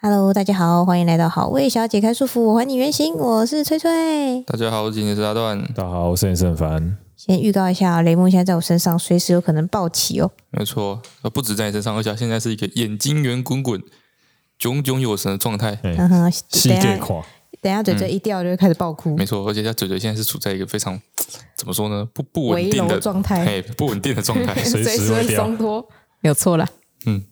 Hello，大家好，欢迎来到好味小姐开束缚，我还你原形，我是崔崔。大家好，我今天是阿段。大家好，我是严胜凡。先预告一下，雷梦现在在我身上，随时有可能暴起哦。没错，不止在你身上，而且现在是一个眼睛圆滚滚、炯炯有神的状态。嗯哼，世界垮。等下嘴嘴一掉就会开始爆哭。没错，而且他嘴嘴现在是处在一个非常 怎么说呢？不不稳定的状态，哎，不稳定的状态，随时会松脱。没有错了。嗯。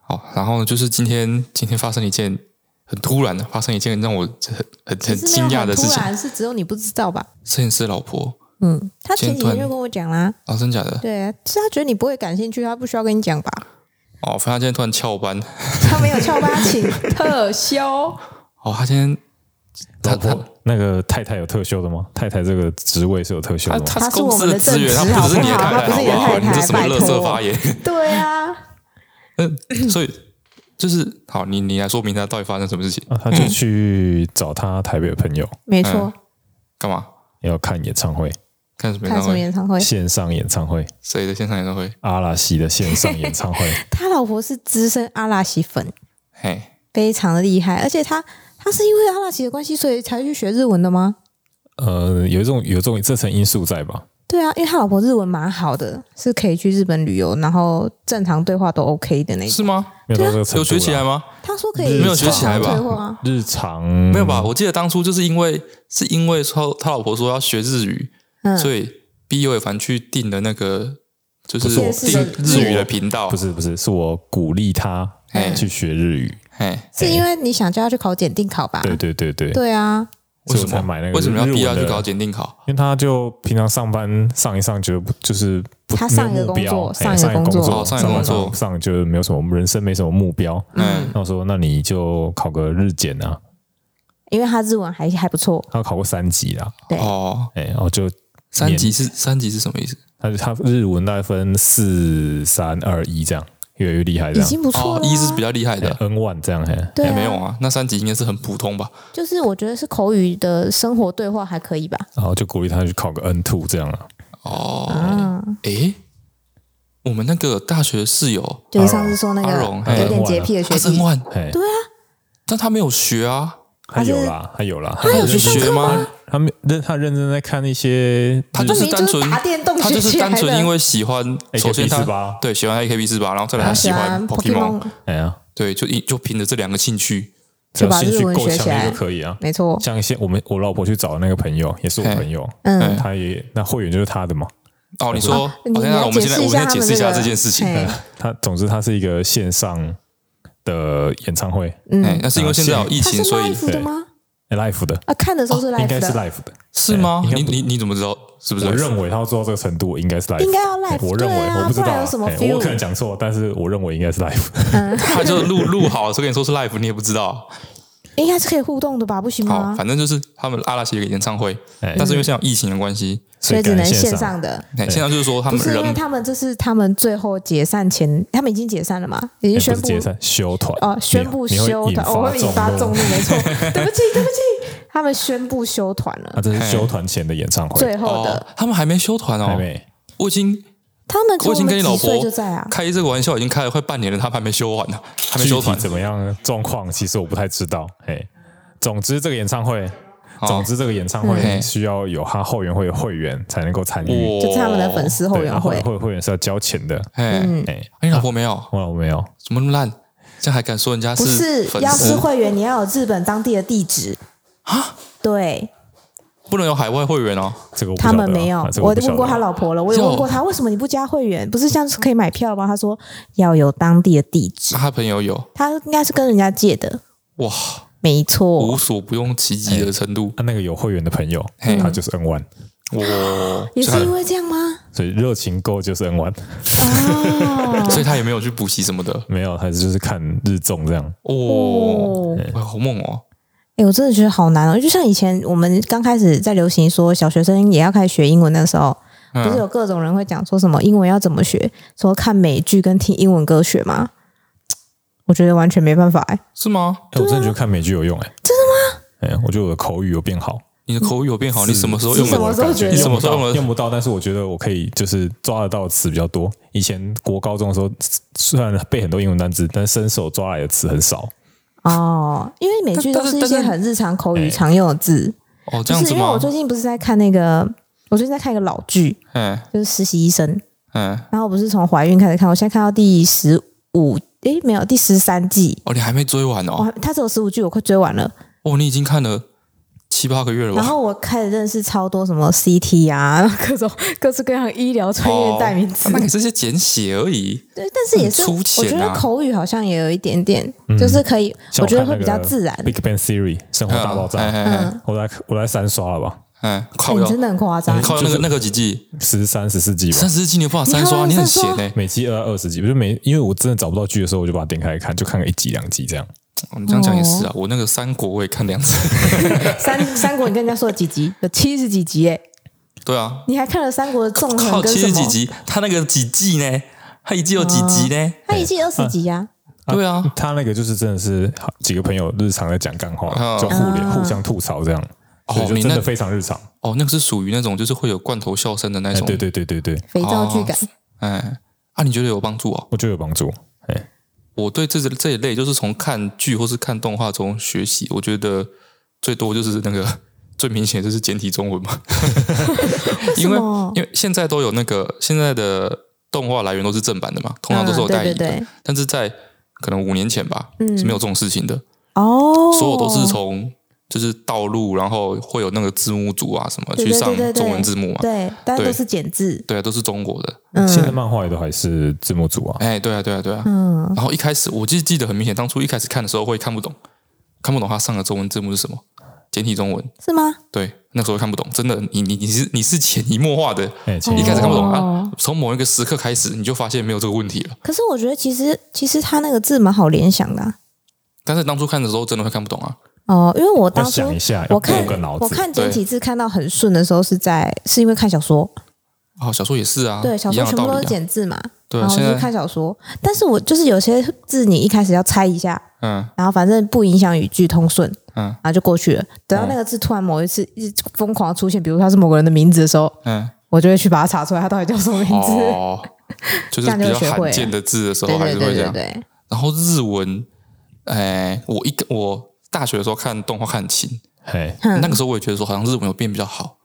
好，然后呢，就是今天今天发生一件很突然的，发生一件让我很很很惊讶的事情。突然是只有你不知道吧？摄影师老婆。嗯，他前几天就跟我讲啦。啊，真假的？对，是他觉得你不会感兴趣，他不需要跟你讲吧？哦，反正他今天突然翘班。他没有翘班，请特休。哦，他今天老婆那个太太有特休的吗？太太这个职位是有特休的吗？他是我们的资源，他不是你的太太，好不好？你这什么垃圾发言？对啊。嗯，所以就是好，你你来说明他到底发生什么事情？啊，他就去找他台北的朋友，没错。干嘛？要看演唱会。看什么演唱会？线上演唱会。谁的线上演唱会？阿拉西的线上演唱会。他老婆是资深阿拉西粉，嘿，非常的厉害。而且他他是因为阿拉奇的关系，所以才去学日文的吗？呃，有一种有一种这层因素在吧？对啊，因为他老婆日文蛮好的，是可以去日本旅游，然后正常对话都 OK 的那种。是吗？没有有学起来吗？他说可以，没有学起来吧？日常没有吧？我记得当初就是因为是因为说他老婆说要学日语，嗯、所以毕业凡去订的那个就是订日语的频道。不是不是，是我鼓励他去学日语。嘿，是因为你想叫他去考检定考吧？对对对对，对啊。为什么买那个？为什么要逼他去考检定考？因为他就平常上班上一上，觉得就是不他上一个工作，上一个工作，上一个工作上就没有什么人生，没什么目标。嗯，那我说那你就考个日检啊，因为他日文还还不错，他考过三级啦。对哦，哎，然后就三级是三级是什么意思？他他日文大概分四三二一这样。越来越厉害，已经不错了。一是比较厉害的，N one 这样嘿，对，没有啊。那三级应该是很普通吧？就是我觉得是口语的生活对话还可以吧。然后就鼓励他去考个 N two 这样啊。哦，哎，我们那个大学室友，就是上次说那个有点洁癖的学生，N one，对啊，但他没有学啊。他有啦，他有啦，他有去学吗？他们认，他认真在看那些，他就是单纯打电动，他就是单纯因为喜欢。首先他对喜欢 AKB 四八然后再来他喜欢 Pokemon。哎呀，对，就一就凭着这两个兴趣，就把日文学起来就可以啊。没错，像一些我们我老婆去找的那个朋友，也是我朋友，嗯，他也那会员就是他的嘛。哦，你说，那我们现在我们先解释一下这件事情。他总之他是一个线上的演唱会，嗯，那是因为现在有疫情，所以对吗？live 的啊，看的时候是 live 的，应该是 live 的，是吗？你你你怎么知道？是不是？我认为他要做到这个程度，应该是 live，应该要 live。我认为，我不知道，我可能讲错，但是我认为应该是 live。他就录录好了，所以跟你说是 live，你也不知道。应该是可以互动的吧？不行吗？好反正就是他们阿拉西有个演唱会，但是因为现在有疫情的关系，所以只能线上的。线上就是说他们是因为，他们这是他们最后解散前，他们已经解散了嘛？已经宣布解散休团哦，宣布休团，我会引发众怒，没错。对不起，对不起，他们宣布休团了。啊，这是休团前的演唱会，最后的，他们还没休团哦，还没，我已经。他们我已经跟你老婆开开这个玩笑，已经开了快半年了，他们还没修完呢，还没修团，怎么样状况？其实我不太知道。嘿，总之这个演唱会，总之这个演唱会需要有他后援会的会员才能够参与，就是他们的粉丝后援会，会会员是要交钱的。哎哎，你老婆没有？我老婆没有，怎么那么烂？这样还敢说人家是？不是，要是会员，你要有日本当地的地址啊？对。不能有海外会员哦，这个他们没有。我问过他老婆了，我有问过他为什么你不加会员？不是像是可以买票吗？他说要有当地的地址。他朋友有，他应该是跟人家借的。哇，没错，无所不用其极的程度。他那个有会员的朋友，他就是 N one。哇，也是因为这样吗？所以热情够就是 N one。哦，所以他也没有去补习什么的，没有，他就是看日综这样。哦，哇，好猛哦。哎，我真的觉得好难哦！就像以前我们刚开始在流行说小学生也要开始学英文的时候，嗯、不是有各种人会讲说什么英文要怎么学？说看美剧跟听英文歌学吗？我觉得完全没办法哎，是吗？我真的觉得看美剧有用哎，真的吗？哎，我觉得我的口语有变好。你的口语有变好，你什么时候用？什么时候觉得？你什么时候用，用不到？但是我觉得我可以，就是抓得到的词比较多。以前国高中的时候，虽然背很多英文单词，但伸手抓来的词很少。哦，因为美剧都是一些很日常口语常用的字。哦，这样子因为我最近不是在看那个，我最近在看一个老剧，嗯，就是实习医生，嗯，然后我不是从怀孕开始看，我现在看到第十五，诶，没有，第十三季。哦，你还没追完哦？它只有十五季，我快追完了。哦，你已经看了。七八个月了吧，然后我开始认识超多什么 CT 啊，各种各式各样医疗专业代名词。那你这些简写而已。对，但是也是，我觉得口语好像也有一点点，就是可以，我觉得会比较自然。Big Bang Theory，生活大爆炸。嗯，我来我来三刷了吧。嗯，你真的很夸张。靠那个那个几季？十三十四季吧。三十四季你有办法三刷？你很闲呢。每季二二十集，不是每，因为我真的找不到剧的时候，我就把它点开来看，就看个一集两集这样。你这样讲也是啊，我那个三国我也看两次。三三国，你跟人家说了几集？有七十几集耶。对啊。你还看了三国的纵横？靠，七十几集，他那个几季呢？他一季有几集呢？他一季二十集呀。对啊，他那个就是真的是几个朋友日常在讲干话，就互联互相吐槽这样。哦，就真的非常日常。哦，那个是属于那种就是会有罐头笑声的那种。对对对对对。肥皂剧感。哎，啊，你觉得有帮助啊？我觉得有帮助。哎。我对这这一类就是从看剧或是看动画中学习，我觉得最多就是那个最明显就是简体中文嘛。因为因为现在都有那个现在的动画来源都是正版的嘛，通常都是有代理的。但是在可能五年前吧，是没有这种事情的。哦，所有都是从。就是道路，然后会有那个字幕组啊什么去上中文字幕嘛？对，大家都是简字。对啊，都是中国的。嗯，现在漫画也都还是字幕组啊。哎，对啊，对啊，对啊。嗯。然后一开始我记记得很明显，当初一开始看的时候会看不懂，看不懂他上的中文字幕是什么，简体中文是吗？对，那时候看不懂，真的，你你你是你是潜移默化的，一开始看不懂啊，从某一个时刻开始你就发现没有这个问题了。可是我觉得其实其实他那个字蛮好联想的，但是当初看的时候真的会看不懂啊。哦，因为我当初我看我看简体字看到很顺的时候，是在是因为看小说。哦，小说也是啊，对，小说全部都是简字嘛。对，然后就是看小说，但是我就是有些字你一开始要猜一下，嗯，然后反正不影响语句通顺，嗯，然后就过去了。等到那个字突然某一次一直疯狂出现，比如他是某个人的名字的时候，嗯，我就会去把它查出来，他到底叫什么名字。哦，就是比较罕见的字的时候还是会这样。对，然后日文，哎，我一个我。大学的时候看动画看很勤，嘿，那个时候我也觉得说好像日文有变比较好，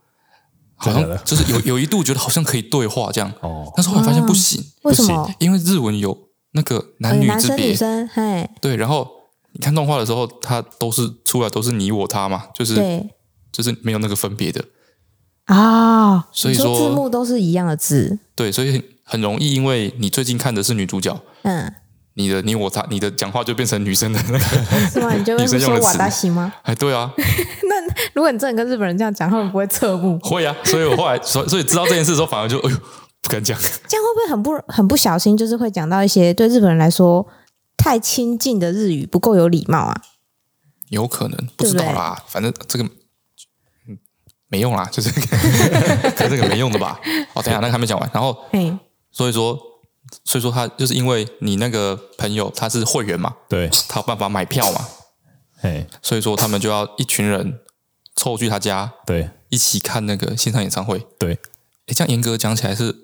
好像就是有有一度觉得好像可以对话这样，哦，但是后来发现不行，为什么？因为日文有那个男女之别，女生，嘿，对，然后你看动画的时候，它都是出来都是你我他嘛，就是就是没有那个分别的。啊，所以说字幕都是一样的字，对，所以很容易，因为你最近看的是女主角，嗯。你的你我他，你的讲话就变成女生的那个，是吗？你就会说瓦达西吗？哎，对啊。那如果你真的跟日本人这样讲，他们不会侧目？会啊，所以我后来所所以知道这件事的时候，反而就哎呦不敢讲。这样会不会很不很不小心？就是会讲到一些对日本人来说太亲近的日语，不够有礼貌啊？有可能，不知道啦。对对反正这个嗯没用啦，就是这个没用的吧？哦，等一下那个还没讲完。然后，嘿所以说。所以说他就是因为你那个朋友他是会员嘛，对，他有办法买票嘛，哎，所以说他们就要一群人凑去他家，对，一起看那个线上演唱会，对，诶，这样严格讲起来是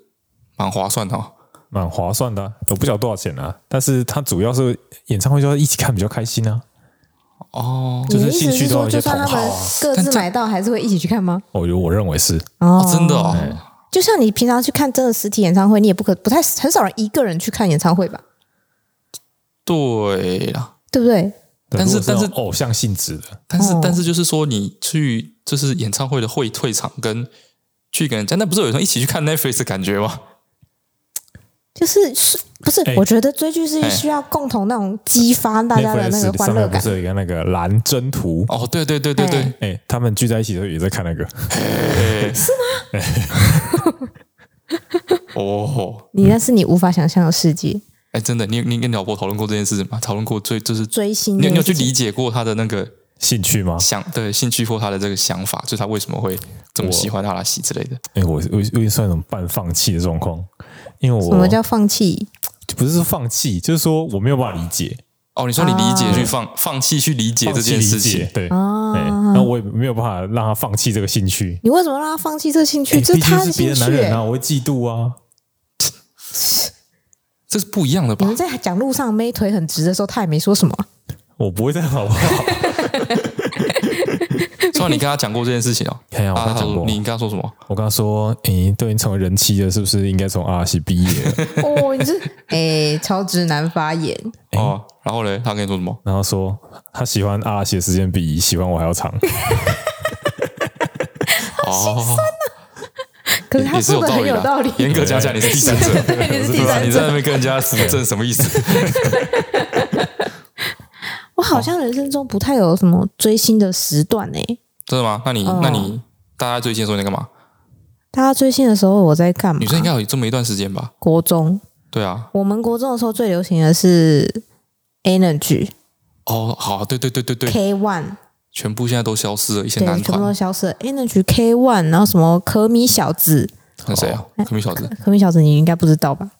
蛮划算的哦，蛮划算的，我不晓得多少钱啊，但是他主要是演唱会就要一起看比较开心啊，哦，就是兴趣都有一些同好啊，各自买到还是会一起去看吗？我觉得我认为是，哦，真的哦。就像你平常去看真的实体演唱会，你也不可不太很少人一个人去看演唱会吧？对啦，对不对？但是但是偶像性质的，但是但是就是说你去就是演唱会的会退场跟去跟人家，那不是有人一起去看 Netflix 的感觉吗？就是是不是？我觉得追剧是需要共同那种激发大家的那个欢乐感。不是有一个那个蓝征途哦，对对对对对，哎，他们聚在一起的时候也在看那个，是吗？哦，你那是你无法想象的世界。哎，真的，你你跟老婆讨论过这件事吗？讨论过追就是追星，你有你有去理解过他的那个兴趣吗？想对兴趣或他的这个想法，就是他为什么会这么喜欢阿拉西之类的？哎，我我有点算那种半放弃的状况。因为我什么叫放弃？不是说放弃，就是说我没有办法理解哦，你说你理解去放放弃去理解这件事情，对，那我也没有办法让他放弃这个兴趣。你为什么让他放弃这个兴趣？这是他的兴趣。别的男人啊，我会嫉妒啊。这是不一样的吧？你们在讲路上妹腿很直的时候，他也没说什么。我不会这样，好不好？说你跟他讲过这件事情哦。看呀，我跟他讲过。你跟他说什么？我跟他说：“诶，都已经成为人妻了，是不是应该从阿拉西毕业？” 哦，你是诶，超直男发言哦。然后嘞，他跟你说什么？然后说他喜欢阿拉西的时间比喜欢我还要长。哦。可是他说的很有道理。严格讲讲，你是第三者，你是第三者，你在那边跟人家扶正，什么意思？我好像人生中不太有什么追星的时段呢。真的吗？那你那你大家追星的时候你在干嘛？大家追星的时候我在干嘛？女生应该有这么一段时间吧？国中。对啊，我们国中的时候最流行的是 Energy。哦，好，对对对对对，K One。全部现在都消失了，一些男团全部都消失了。Energy K One，然后什么可米小子？那谁啊？可米小子？可米小子，你应该不知道吧？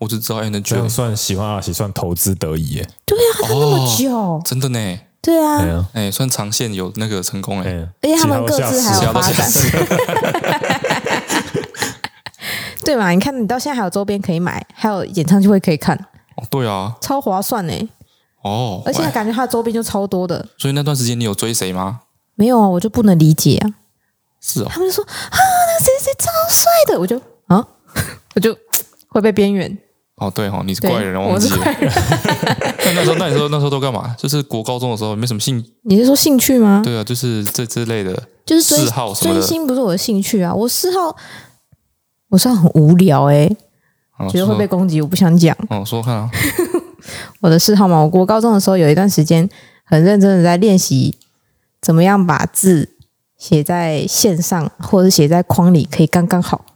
我只知道 Energy。这样算喜欢阿喜，算投资得宜耶。对啊，他那么久，真的呢。对啊，哎，算长线有那个成功哎，而且他们各自还有发展。对嘛？你看，你到现在还有周边可以买，还有演唱会可以看。哦，对啊，超划算呢。哦，而且感觉他的周边就超多的，所以那段时间你有追谁吗？没有啊，我就不能理解啊。是哦，他们就说啊，那谁谁超帅的，我就啊，我就会被边缘。哦，对哦，你是怪人，忘记了。那那时候，那你说那时候都干嘛？就是国高中的时候，没什么兴。你是说兴趣吗？对啊，就是这之类的，就是嗜好什么的。追星不是我的兴趣啊，我嗜好，我算很无聊哎，觉得会被攻击，我不想讲。哦，说看啊。我的嗜好嘛，我国高中的时候有一段时间很认真的在练习，怎么样把字写在线上或者写在框里可以刚刚好。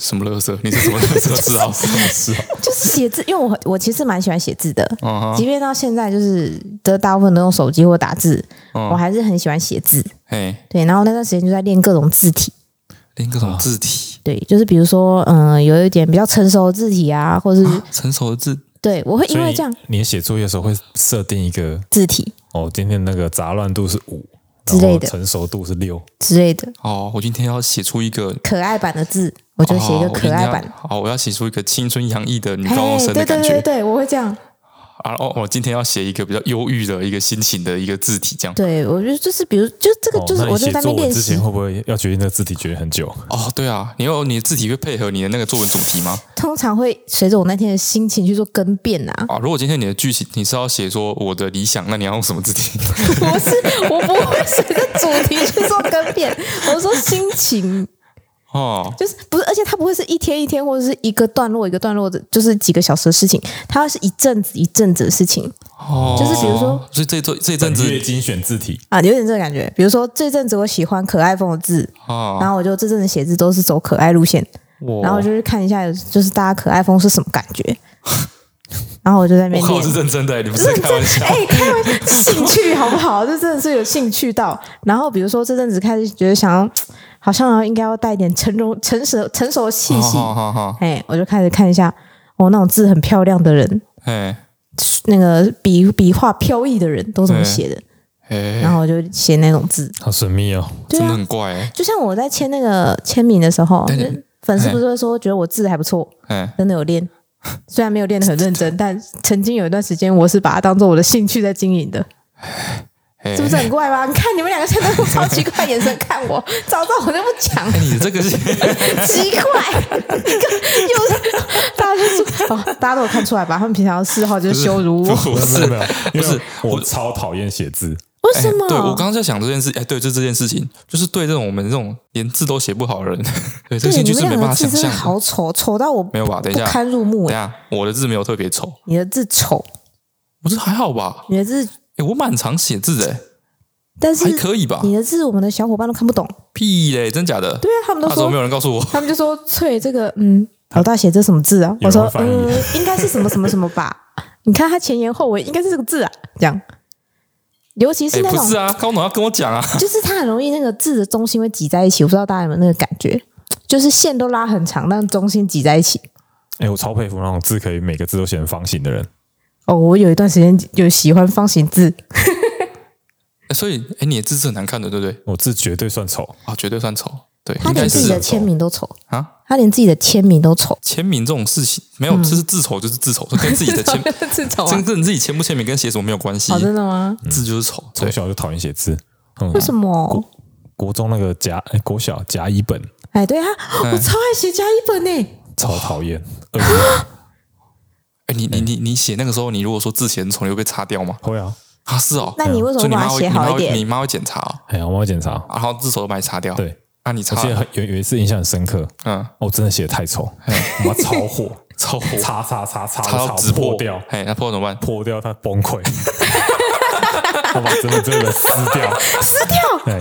什么乐色？你是什么乐色嗜好？什么嗜好？就是写字，因为我我其实蛮喜欢写字的，uh huh. 即便到现在就是的大部分都用手机或打字，uh huh. 我还是很喜欢写字。哎，对，然后那段时间就在练各种字体，练各种字体。对，就是比如说，嗯、呃，有一点比较成熟的字体啊，或者是、啊、成熟的字。对，我会因为这样，你写作业的时候会设定一个字体。哦，今天那个杂乱度是五之类的，成熟度是六之类的。哦，我今天要写出一个可爱版的字，我就写一个可爱版。好、哦，我要写出一个青春洋溢的女高中生的感觉。对对对对，我会这样。啊哦，我今天要写一个比较忧郁的一个心情的一个字体，这样。对，我觉得就是，比如，就这个就是我在那边练习之前，会不会要决定那个字体决定很久？哦，对啊，你有你的字体会配合你的那个作文主题吗？通常会随着我那天的心情去做更变啊。啊，如果今天你的剧情你是要写说我的理想，那你要用什么字体？不是，我不会随着主题去做更变。我说心情。哦，就是不是，而且它不会是一天一天，或者是一个段落一个段落的，就是几个小时的事情，它会是一阵子一阵子的事情。哦，就是比如说，所以这这这阵子精选字体啊，有点这个感觉。比如说这阵子我喜欢可爱风的字，哦，然后我就这阵子写字都是走可爱路线，哦，然后就是看一下，就是大家可爱风是什么感觉。然后我就在那边练，我是认真的，你不是开玩笑？哎，开玩笑，兴趣好不好？这真的是有兴趣到。然后比如说这阵子开始觉得想要。好像应该要带一点成熟、成熟、成熟的气息。好好好哎，我就开始看一下，哦，那种字很漂亮的人，哎，那个笔笔画飘逸的人都怎么写的？哎，然后我就写那种字，好神秘哦，真的很怪。就像我在签那个签名的时候，粉丝不是会说觉得我字还不错，真的有练，虽然没有练得很认真，但曾经有一段时间，我是把它当做我的兴趣在经营的。是不是很怪吗？你看你们两个现在用超奇怪眼神看我，早知道我就不讲。你这个是 奇怪，一个又大家就是哦，大家都有看出来吧？他们平常的嗜好就是羞辱我。不是没有，不是我超讨厌写字。为什么？对我刚刚在想这件事，哎，对，就这件事情，就是对这种我们这种连字都写不好的人，对，这些就是没办法想象。好丑，丑到我没有吧？等一下，不堪入目。等下，我的字没有特别丑，你的字丑，我这还好吧？你的字。我蛮常写字的，但是还可以吧？你的字我们的小伙伴都看不懂。屁嘞，真假的？对啊，他们都说没有人告诉我。他们就说：“翠，这个嗯，老大写这什么字啊？”我说：“嗯，应该是什么什么什么吧？你看他前言后尾，应该是这个字啊。”这样，尤其是那种不是啊，高总要跟我讲啊，就是他很容易那个字的中心会挤在一起。我不知道大家有没有那个感觉，就是线都拉很长，但中心挤在一起。哎，我超佩服那种字可以每个字都写成方形的人。哦，我有一段时间有喜欢方形字，所以哎，你的字是很难看的，对不对？我字绝对算丑啊，绝对算丑。对，他连自己的签名都丑啊，他连自己的签名都丑。签名这种事情没有，就是字丑就是字丑，跟自己的签 字丑，跟跟自己签不签名跟写什么没有关系。真的吗？字就是丑，从小就讨厌写字。为什么？国中那个甲哎，国小甲乙本，哎，对啊，我超爱写甲乙本呢，超讨厌。哎，你你你你写那个时候，你如果说字写很丑，你会被擦掉吗？会啊，啊是哦。那你为什么把它写好一点？你妈会检查哦。哎呀，我会检查，然后字丑都把你擦掉。对，那你擦。我记得有有一次印象很深刻，嗯，我真的写的太丑，我超火，超火，擦擦擦擦擦到纸破掉，哎，那破怎么办？破掉，它崩溃。我把真的真的撕掉，撕掉，对，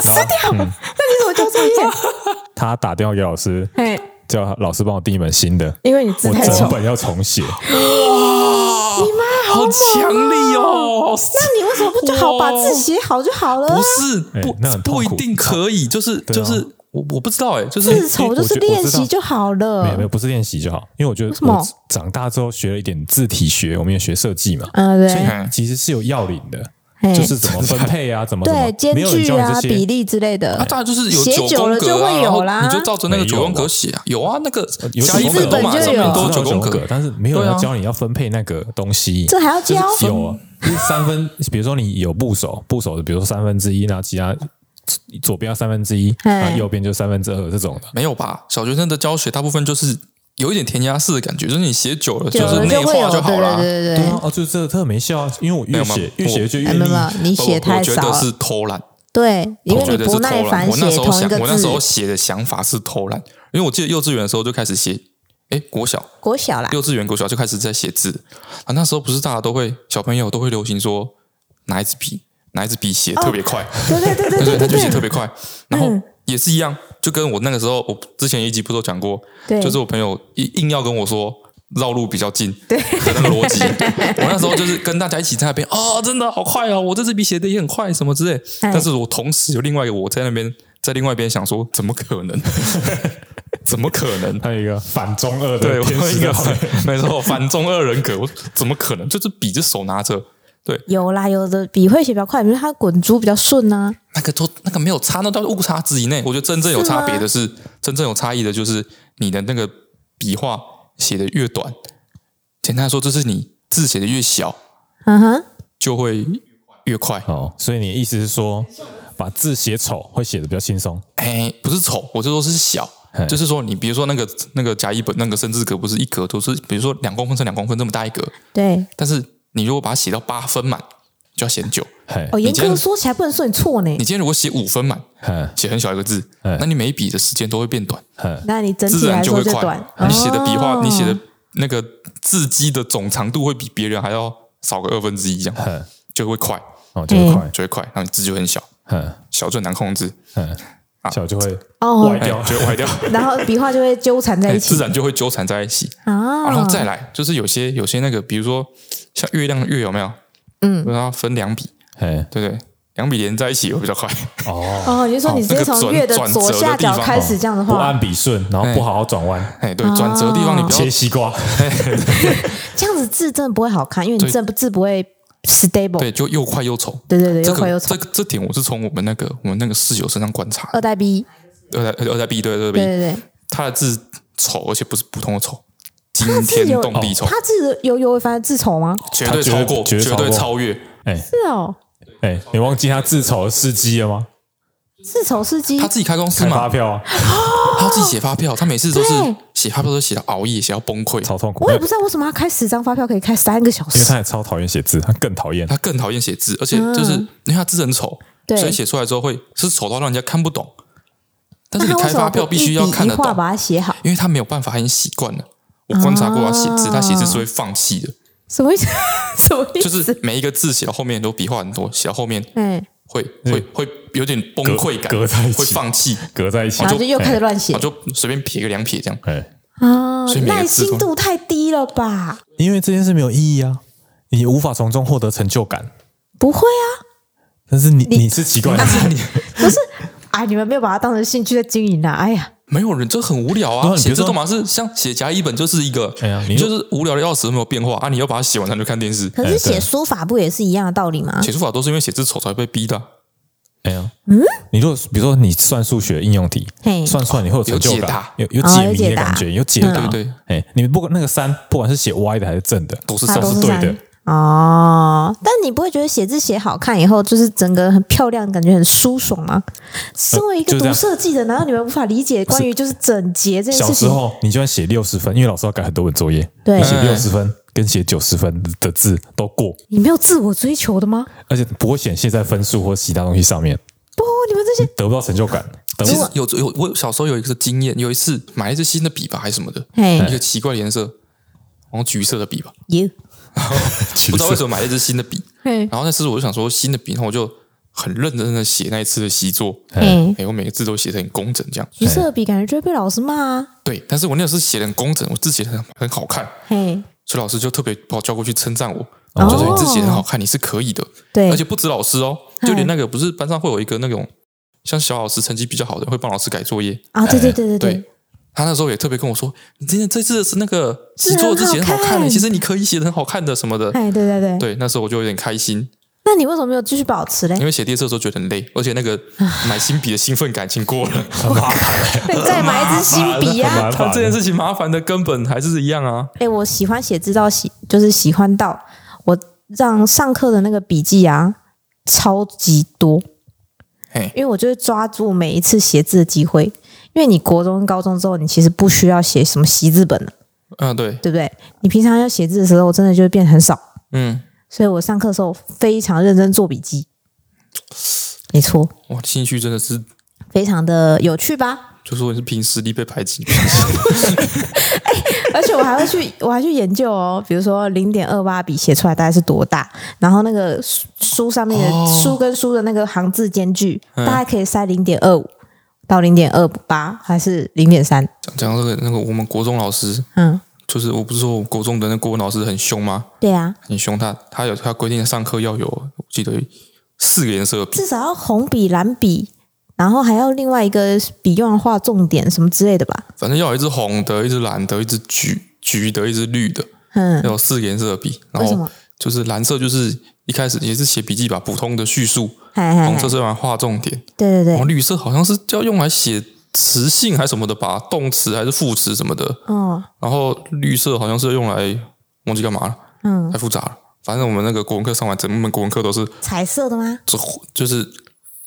撕掉。那你怎么交作业？他打电话给老师，叫老师帮我订一本新的，因为你字太丑，我整本要重写。哇，你妈好强力哦！那你为什么不就好把字写好就好了？不是，不，那不一定可以，就是就是。我我不知道哎，就是字丑就是练习就好了。没有没有，不是练习就好，因为我觉得我长大之后学了一点字体学，我们也学设计嘛，嗯对，所以其实是有要领的，就是怎么分配啊，怎么对间距啊、比例之类的。啊，当然就是有写久了就会有啦，你就照着那个九宫格写啊，有啊，那个甲乙本都嘛上面都九宫格，但是没有要教你要分配那个东西，这还要教？有啊，就是三分，比如说你有部首，部首的，比如说三分之一，然后其他。左边要三分之一，那右边就三分之二这种的，没有吧？小学生的教学大部分就是有一点填鸭式的感觉，就是你写久了就是内化就好了。对对对，哦，就这个特没效，因为我越写越写就越没有，你写太少。我觉得是偷懒，对，因为你不耐烦写同一个字。我那时候写的想法是偷懒，因为我记得幼稚园的时候就开始写，哎，国小国小啦，幼稚园国小就开始在写字啊。那时候不是大家都会小朋友都会流行说拿一支笔。拿一支笔写特别快，对对对对 对，他就写特别快。然后也是一样，就跟我那个时候，我之前一集不是都讲过，就是我朋友硬硬要跟我说绕路比较近的那个逻辑。我那时候就是跟大家一起在那边，哦，真的好快哦，我这支笔写的也很快，什么之类。但是我同时有另外一个我在那边，在另外一边想说，怎么可能？怎么可能？还有一个反中二的，对，我一个没错，反中二人格，我怎么可能？就是笔就手拿着。对，有啦，有的笔会写比较快，比如它滚珠比较顺呐、啊。那个都那个没有差，那都是误差值以内。我觉得真正有差别的是，是真正有差异的就是你的那个笔画写的越短，简单来说就是你字写的越小，嗯哼，就会越快。哦，所以你的意思是说，把字写丑会写的比较轻松？哎，不是丑，我就说是小，就是说你比如说那个那个甲乙本那个生字格不是一格都是，比如说两公分乘两公分这么大一格，对，但是。你如果把它写到八分满，就要写很久。哦，严格说起来不能说你错呢。你今天如果写五分满，写很小一个字，那你每一笔的时间都会变短。那你整体来说就短。你写的笔画，你写的那个字迹的总长度会比别人还要少个二分之一，这样就会快。哦，就会快，就会快，然后你字就很小。小就很难控制。小就会哦歪掉，就会歪掉。然后笔画就会纠缠在一起，自然就会纠缠在一起啊。然后再来就是有些有些那个，比如说。像月亮月有没有？嗯，它分两笔，哎对对？两笔连在一起会比较快。哦哦，你说你直接从月的左下角开始这样的话，不按笔顺，然后不好好转弯。哎，对，转折的地方你不要切西瓜。这样子字真的不会好看，因为你字不字不会 stable。对，就又快又丑。对对对，又快又丑。这个这点我是从我们那个我们那个室友身上观察。二代 B，二代二代 B，对对对对对，他的字丑，而且不是普通的丑。惊天动地丑，他字有有反正字丑吗？绝对超过，绝对超越。哎，是哦，哎，你忘记他字丑的司机了吗？字丑司机，他自己开公司嘛，发票啊，他自己写发票，他每次都是写发票都写到熬夜，写到崩溃，超痛苦。我也不知道为什么他开十张发票可以开三个小时，因为他也超讨厌写字，他更讨厌，他更讨厌写字，而且就是因为他字很丑，所以写出来之后会是丑到让人家看不懂。但是你开发票必须要看得懂，把它写好，因为他没有办法，他已经习惯了。我观察过他写字，他写字是会放弃的。什么意思？什么意思？就是每一个字写到后面都笔画很多，写到后面，嗯，会会会有点崩溃感，隔在一起，会放弃，隔在一起，然后就又开始乱写，就随便撇个两撇这样。哎，啊，耐心度太低了吧？因为这件事没有意义啊，你无法从中获得成就感。不会啊，但是你你是奇怪，但是你 不是。哎，你们没有把它当成兴趣在经营啊！哎呀，没有人这很无聊啊。写字干嘛是像写甲乙本就是一个，哎呀，你就是无聊的要死没有变化啊！你要把它写完才能看电视。可是写书法不也是一样的道理吗？写书法都是因为写字丑才被逼的。哎呀，嗯，你如果比如说你算数学应用题，算出来你会有成就感，有有解谜的感觉，有解答，对对。哎，你不管那个三，不管是写歪的还是正的，都是都是对的。哦，但你不会觉得写字写好看以后，就是整个很漂亮，感觉很舒爽吗？身为一个读设计的，难道你们无法理解关于就是整洁这件事情？小时候你就算写六十分，因为老师要改很多本作业，对，写六十分跟写九十分的字都过。你没有自我追求的吗？而且不会显现在分数或其他东西上面。不，你们这些得不到成就感。其实有有，我小时候有一个经验，有一次买一支新的笔吧，还是什么的，一个奇怪的颜色，然后橘色的笔吧。然后不知道为什么买了一支新的笔，然后那次我就想说新的笔，然后我就很认真的写那一次的习作，哎，我每个字都写的很工整，这样。橘色的笔感觉就会被老师骂啊。对，但是我那时候写的很工整，我字写的很很好看，嘿所以老师就特别把我叫过去称赞我，就说你字写的很好看，你是可以的。对，而且不止老师哦，就连那个不是班上会有一个那种像小老师成绩比较好的，会帮老师改作业啊。对对对对对。他那时候也特别跟我说：“你今天这次是那个写作字写很好看的，其实你可以写的很好看的什么的。”哎，对对对，对，那时候我就有点开心。那你为什么没有继续保持嘞？因为写第一次的时候觉得很累，而且那个买新笔的兴奋感已经过了，很麻烦。再买一支新笔啊！他这件事情麻烦的根本还是一样啊。哎，我喜欢写字到喜，就是喜欢到我让上课的那个笔记啊超级多。哎，因为我就会抓住每一次写字的机会。因为你国中、高中之后，你其实不需要写什么习字本了，嗯，对，对不对？你平常要写字的时候，真的就会变很少，嗯。所以我上课的时候非常认真做笔记，没错。哇，兴趣真的是非常的有趣吧？就说你是凭实力被排挤，哎，而且我还会去，我还去研究哦，比如说零点二八笔写出来大概是多大，然后那个书上面的书跟书的那个行字间距，大概可以塞零点二五。到零点二八还是零点三？讲讲那个那个，我们国中老师，嗯，就是我不是说我国中的那国文老师很凶吗？对啊，很凶。他他有他规定上课要有，我记得四个颜色的笔，至少要红笔、蓝笔，然后还要另外一个笔用来画重点什么之类的吧。反正要有一支红的，一支蓝的，一支橘橘的，一支绿的，嗯，要有四个颜色的笔。然后？就是蓝色，就是一开始也是写笔记吧，普通的叙述。红色是用来画重点，对对对。然后绿色好像是要用来写词性还是什么的吧，动词还是副词什么的。哦。然后绿色好像是用来忘记干嘛了，嗯，太复杂了。反正我们那个国文课上完，整门国文课都是彩色的吗？就就是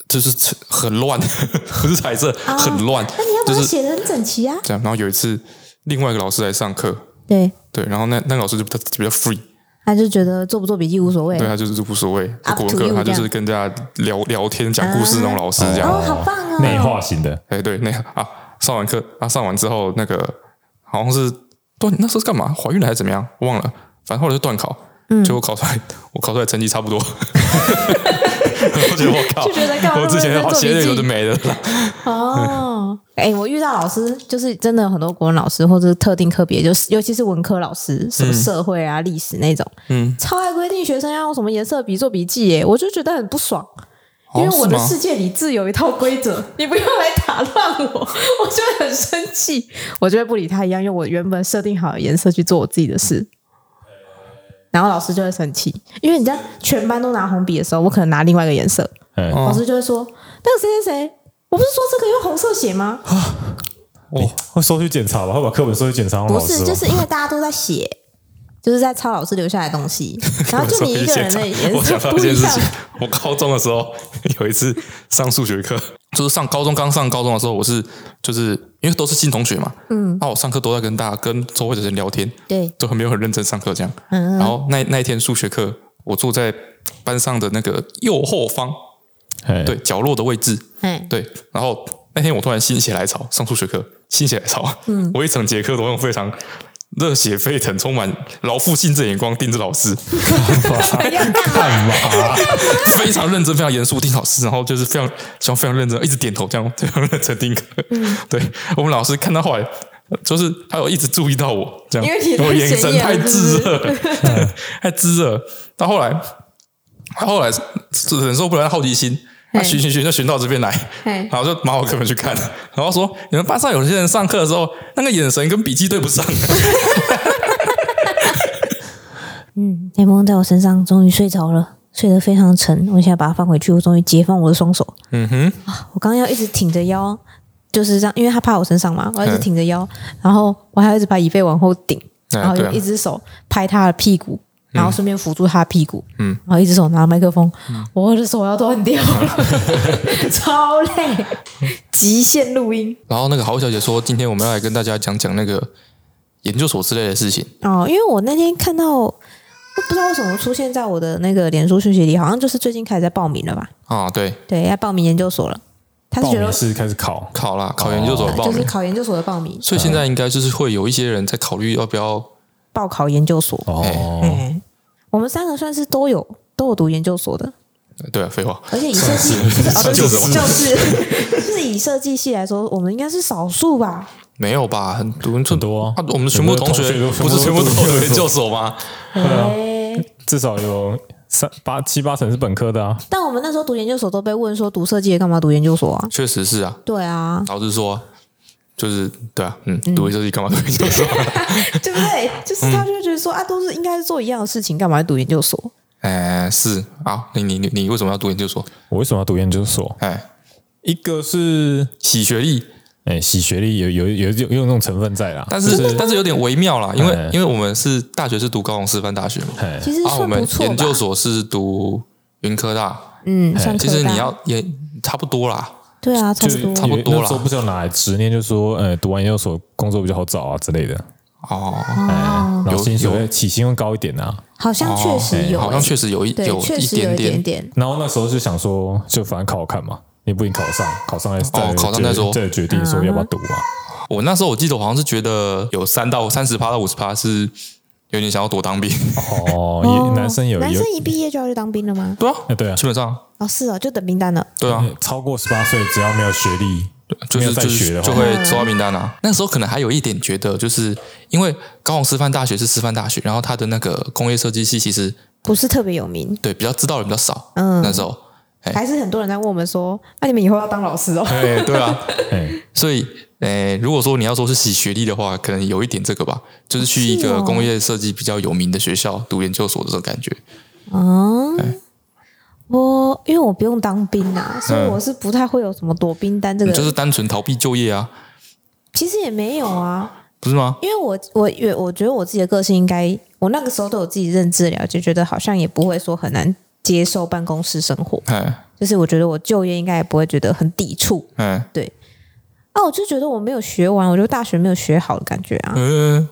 就是很乱，不是彩色，很乱。那你要把它写的很整齐啊。这样，然后有一次另外一个老师来上课，对对，然后那那个老师就他比较 free。他就觉得做不做笔记无所谓，对，他就是无所谓。国文课他就是跟大家聊聊天、讲故事那种老师，这样。哦，好棒哦！内化型的，哎，对，那啊，上完课啊，上完之后那个好像是断，那时候是干嘛？怀孕了还是怎么样？忘了，反正后来就断考，结果考出来，我考出来成绩差不多。我觉得我靠，我之前好写的有的没的。哦，哎，我遇到老师就是真的很多国文老师或者是特定科别，就是尤其是文科老师，什么社会啊、历史那种，嗯，超爱规定学生要用什么颜色笔做笔记，耶，我就觉得很不爽，因为我的世界里自有一套规则，你不用来打乱我，我就会很生气，我就会不理他一样，用我原本设定好的颜色去做我自己的事。然后老师就会生气，因为你在全班都拿红笔的时候，我可能拿另外一个颜色，嗯、老师就会说：“那个谁谁谁，我不是说这个用红色写吗？”哦，会收去检查吧，会把课本收去检查。不是，就是因为大家都在写，就是在抄老师留下来的东西，然后就你一个人的颜色不一样。我高中的时候有一次上数学课。就是上高中刚上高中的时候，我是就是因为都是新同学嘛，嗯，那我上课都在跟大家跟周围的人聊天，对，都很没有很认真上课这样，嗯，然后那那一天数学课，我坐在班上的那个右后方，对，角落的位置，对，然后那天我突然心血来潮上数学课，心血来潮，嗯，我一整节课都用非常。热血沸腾，充满老父亲的眼光盯着老师，干嘛？非常认真，非常严肃盯老师，然后就是非常，像非常认真，一直点头，这样非常认真听课。嗯、对我们老师看到后来，就是他有一直注意到我，这样，我眼神太炙热，太炙热。到后来，他后来忍受不了好奇心，他寻寻寻就寻到这边来，然后就拿我课本去看，然后说你们班上有些人上课的时候，那个眼神跟笔记对不上。嗯，雷蒙在我身上终于睡着了，睡得非常沉。我现在把它放回去，我终于解放我的双手。嗯哼，啊，我刚刚要一直挺着腰，就是这样，因为他趴我身上嘛，我要一直挺着腰，然后我还要一直把椅背往后顶，然后用一只手拍他的屁股。然后顺便扶住他屁股，嗯，然后一只手拿麦克风，嗯、我的手要断掉了，超累，极限录音。然后那个郝小姐说，今天我们要来跟大家讲讲那个研究所之类的事情。哦，因为我那天看到，不知道为什么出现在我的那个脸书讯息里，好像就是最近开始在报名了吧？啊，对，对，要报名研究所了。他是觉得是开始考考啦，考研究所的报名，就是考研究所的报名。所以现在应该就是会有一些人在考虑要不要报考研究所。哦。嘿我们三个算是都有都有读研究所的，对啊，废话。而且以设计就是 就是就是以设计系来说，我们应该是少数吧？没有吧？很多很多啊！我们全部同学不是全部都有研究所吗？对啊，至少有三八七八成是本科的啊。但我们那时候读研究所都被问说，读设计的干嘛读研究所啊？确实是啊。对啊，老师说。就是对啊，嗯，读设计干嘛读研究所？对 不对？就是他就觉得说啊，都是应该是做一样的事情，干嘛要读研究所？哎，是啊，你你你你为什么要读研究所？我为什么要读研究所？哎，一个是洗学历，哎，洗学历有有有有有那种成分在啦，但是但是有点微妙啦，因为因为我们是大学是读高雄师范大学嘛，其实啊，我们研究所是读云科大，嗯，其实你要也差不多啦。对啊，差不多，差不多了。那时候不知道拿来执念，就说，呃，读完研究所工作比较好找啊之类的。哦，然后薪水起薪会高一点啊。好像确实有，好像确实有一有一点点。然后那时候就想说，就反正考考看嘛，你不一定考上，考上再哦，考上再说，再决定说要不要读嘛。我那时候我记得我好像是觉得有三到三十趴到五十趴是有点想要躲当兵。哦，男生有，男生一毕业就要去当兵了吗？对啊，对啊，基本上。哦，是哦，就等名单了。对啊，超过十八岁，只要没有学历，就是在学的话，就会收到名单啊。那时候可能还有一点觉得，就是因为高雄师范大学是师范大学，然后他的那个工业设计系其实不是特别有名，对，比较知道的人比较少。嗯，那时候还是很多人在问我们说：“那你们以后要当老师哦？”对对啊，所以，诶，如果说你要说是洗学历的话，可能有一点这个吧，就是去一个工业设计比较有名的学校读研究所的这种感觉。嗯。我因为我不用当兵啊，所以我是不太会有什么躲兵单这个，就是单纯逃避就业啊。其实也没有啊，不是吗？因为我我我觉得我自己的个性应该，我那个时候都有自己认知了解，觉得好像也不会说很难接受办公室生活。嗯，就是我觉得我就业应该也不会觉得很抵触。嗯，对。啊，我就觉得我没有学完，我觉得大学没有学好的感觉啊。嗯，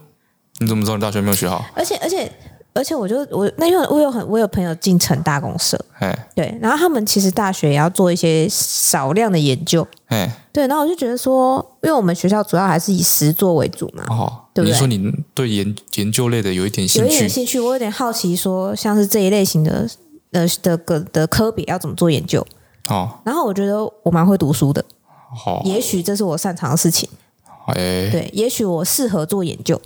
你怎么知道你大学没有学好？而且而且。而且我就我那因为我有很我有朋友进成大公社，哎对，然后他们其实大学也要做一些少量的研究，哎对，然后我就觉得说，因为我们学校主要还是以实作为主嘛，哦，对不对？你说你对研研究类的有一点兴趣，有一点兴趣，我有点好奇，说像是这一类型的呃的的的科别要怎么做研究？哦，然后我觉得我蛮会读书的，哦，也许这是我擅长的事情，哎，对，也许我适合做研究。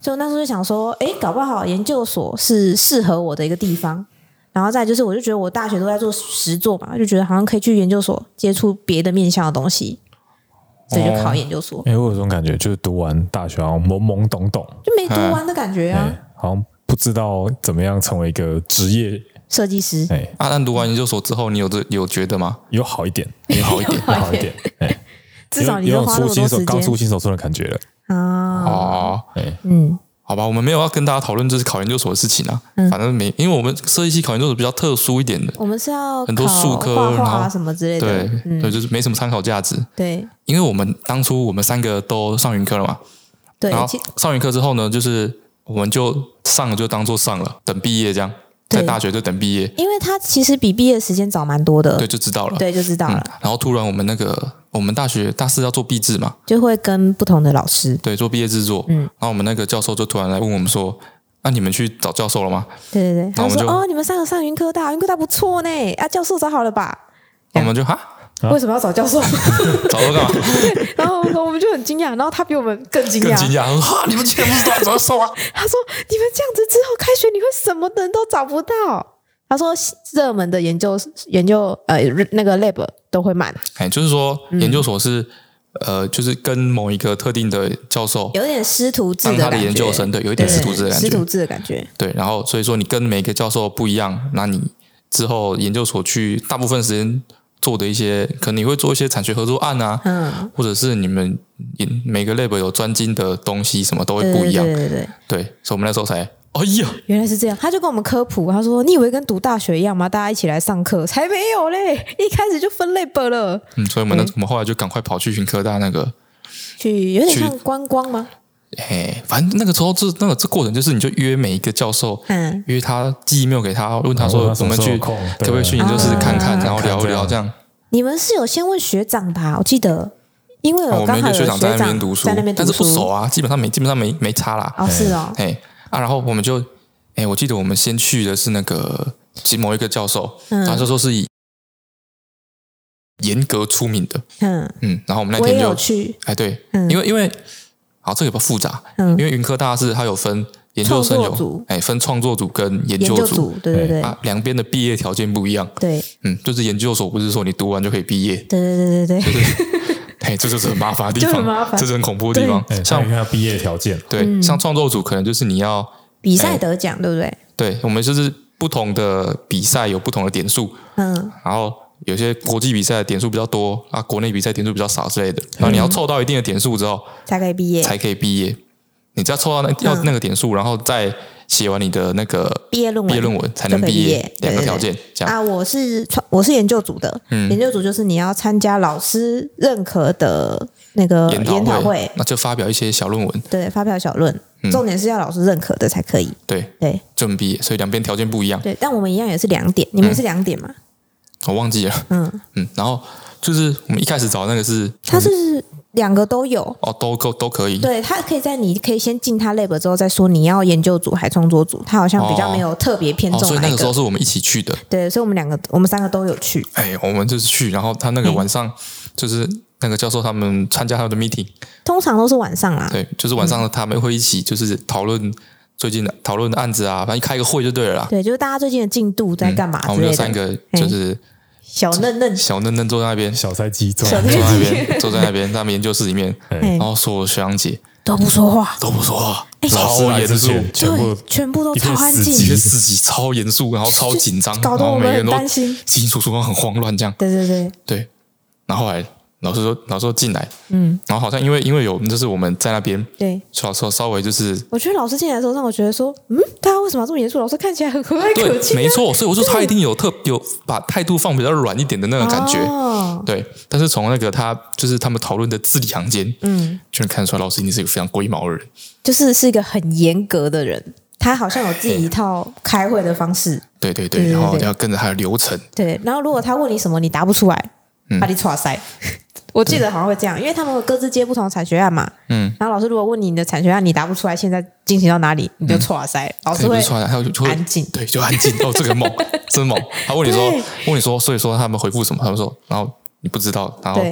所以我那时候就想说，哎，搞不好研究所是适合我的一个地方。然后再就是，我就觉得我大学都在做实作嘛，就觉得好像可以去研究所接触别的面向的东西，所以就考研究所。哎、哦，我有这种感觉，就是读完大学好像懵懵懂懂，就没读完的感觉啊，好像不知道怎么样成为一个职业设计师。哎，阿兰读完研究所之后，你有这有觉得吗？有好一点，有好一点，有好一点。哎，至少你有出新手，刚出新手村的感觉了。啊。哦，嗯，好吧，我们没有要跟大家讨论这是考研究所的事情啊。反正没，因为我们设计系考研究所比较特殊一点的，我们是要很多术科，然后什么之类的，对，对，就是没什么参考价值。对，因为我们当初我们三个都上云科了嘛，对，然后上云科之后呢，就是我们就上了就当做上了，等毕业这样，在大学就等毕业，因为他其实比毕业时间早蛮多的，对，就知道了，对，就知道了。然后突然我们那个。我们大学大四要做毕制嘛，就会跟不同的老师对做毕业制作。嗯，然后我们那个教授就突然来问我们说：“那、啊、你们去找教授了吗？”对对对，然后我们就哦，你们三个上云科大，云科大不错呢。啊，教授找好了吧？我们就哈，为什么要找教授？找他干嘛？然后我们就很惊讶，然后他比我们更惊讶，更惊讶，哈，你们竟然不知道找教授啊？他说：“你们这样子之后开学，你会什么人都找不到。”他说热门的研究研究呃那个 lab 都会满。哎，就是说研究所是。呃，就是跟某一个特定的教授有点师徒制的当他的研究生，对，有一点师徒制的感觉，师徒制的感觉。对，然后所以说你跟每个教授不一样，那你之后研究所去大部分时间做的一些，可能你会做一些产学合作案啊，嗯，或者是你们每个 lab 有专精的东西，什么都会不一样，对对对对，对，所以我们那时候才。哎呀，原来是这样！他就跟我们科普，他说：“你以为跟读大学一样吗？大家一起来上课，才没有嘞！一开始就分类本了。”嗯，所以我们我们后来就赶快跑去云科大那个，去有点像观光吗？哎，反正那个时候这那个这过程就是，你就约每一个教授，嗯，约他寄 email 给他，问他说怎么去，可不可以去你就是看看，然后聊一聊这样。你们是有先问学长吧？我记得，因为我刚好有学长在那边读书，但是不熟啊，基本上没基本上没没差啦。哦，是哦，哎。啊，然后我们就，哎，我记得我们先去的是那个某一个教授，嗯，他就说是以严格出名的，嗯嗯，然后我们那天就去，哎，对，嗯，因为因为，好，这个比较复杂，嗯，因为云科大是它有分研究生有，哎，分创作组跟研究组，对对对，啊，两边的毕业条件不一样，对，嗯，就是研究所不是说你读完就可以毕业，对对对对对，哎，这就是很麻烦的地方，这是很恐怖的地方。像你看毕业条件，对，像创作组可能就是你要比赛得奖，对不对？对，我们就是不同的比赛有不同的点数，嗯，然后有些国际比赛的点数比较多啊，国内比赛点数比较少之类的。然后你要凑到一定的点数之后，才可以毕业，才可以毕业。你只要凑到那要那个点数，然后再。写完你的那个毕业论文，毕业论文才能毕业，两个条件这样啊。我是我是研究组的，嗯，研究组就是你要参加老师认可的那个研讨会，那就发表一些小论文，对，发表小论，重点是要老师认可的才可以，对对，就能毕业。所以两边条件不一样，对，但我们一样也是两点，你们是两点吗？我忘记了，嗯嗯，然后就是我们一开始找那个是，他是。两个都有哦，都够都可以。对，他可以在你可以先进他 lab 之后再说你要研究组还创作组，他好像比较没有特别偏重、哦哦。所以那个时候是我们一起去的。对，所以我们两个我们三个都有去。哎，我们就是去，然后他那个晚上就是那个教授他们参加他们的 meeting，通常都是晚上啦。对，就是晚上他们会一起就是讨论最近的讨论的案子啊，反正开个会就对了啦。对，就是大家最近的进度在干嘛、嗯？我们有三个就是。小嫩嫩，小嫩嫩坐在那边，小菜鸡坐在那边，坐在那边，在他们研究室里面，然后所有学长姐都不说话，都不说话，超严肃，全部全部都超安静，一个四级超严肃，然后超紧张，搞得我们很担心，清清楚楚，很慌乱这样。对对对。对，然后后来。老师说：“老师说进来，嗯，然后好像因为因为有就是我们在那边，对，稍稍稍微就是，我觉得老师进来的时候让我觉得说，嗯，大家为什么要这么严肃？老师看起来很和蔼可亲，没错，所以我说他一定有特有把态度放比较软一点的那种感觉，哦、对。但是从那个他就是他们讨论的字里行间，嗯，就能看得出来老师一定是一个非常龟毛的人，就是是一个很严格的人，他好像有自己一套开会的方式，对对对，然后要跟着他的流程，对。然后如果他问你什么，你答不出来，把你剉赛。我记得好像会这样，因为他们各自接不同的产学案嘛。嗯。然后老师如果问你的产学案，你答不出来，现在进行到哪里，你就剉赛。老师会安静，对，就安静。哦，这个猛，真猛。他问你说，问你说，所以说他们回复什么？他们说，然后你不知道，然后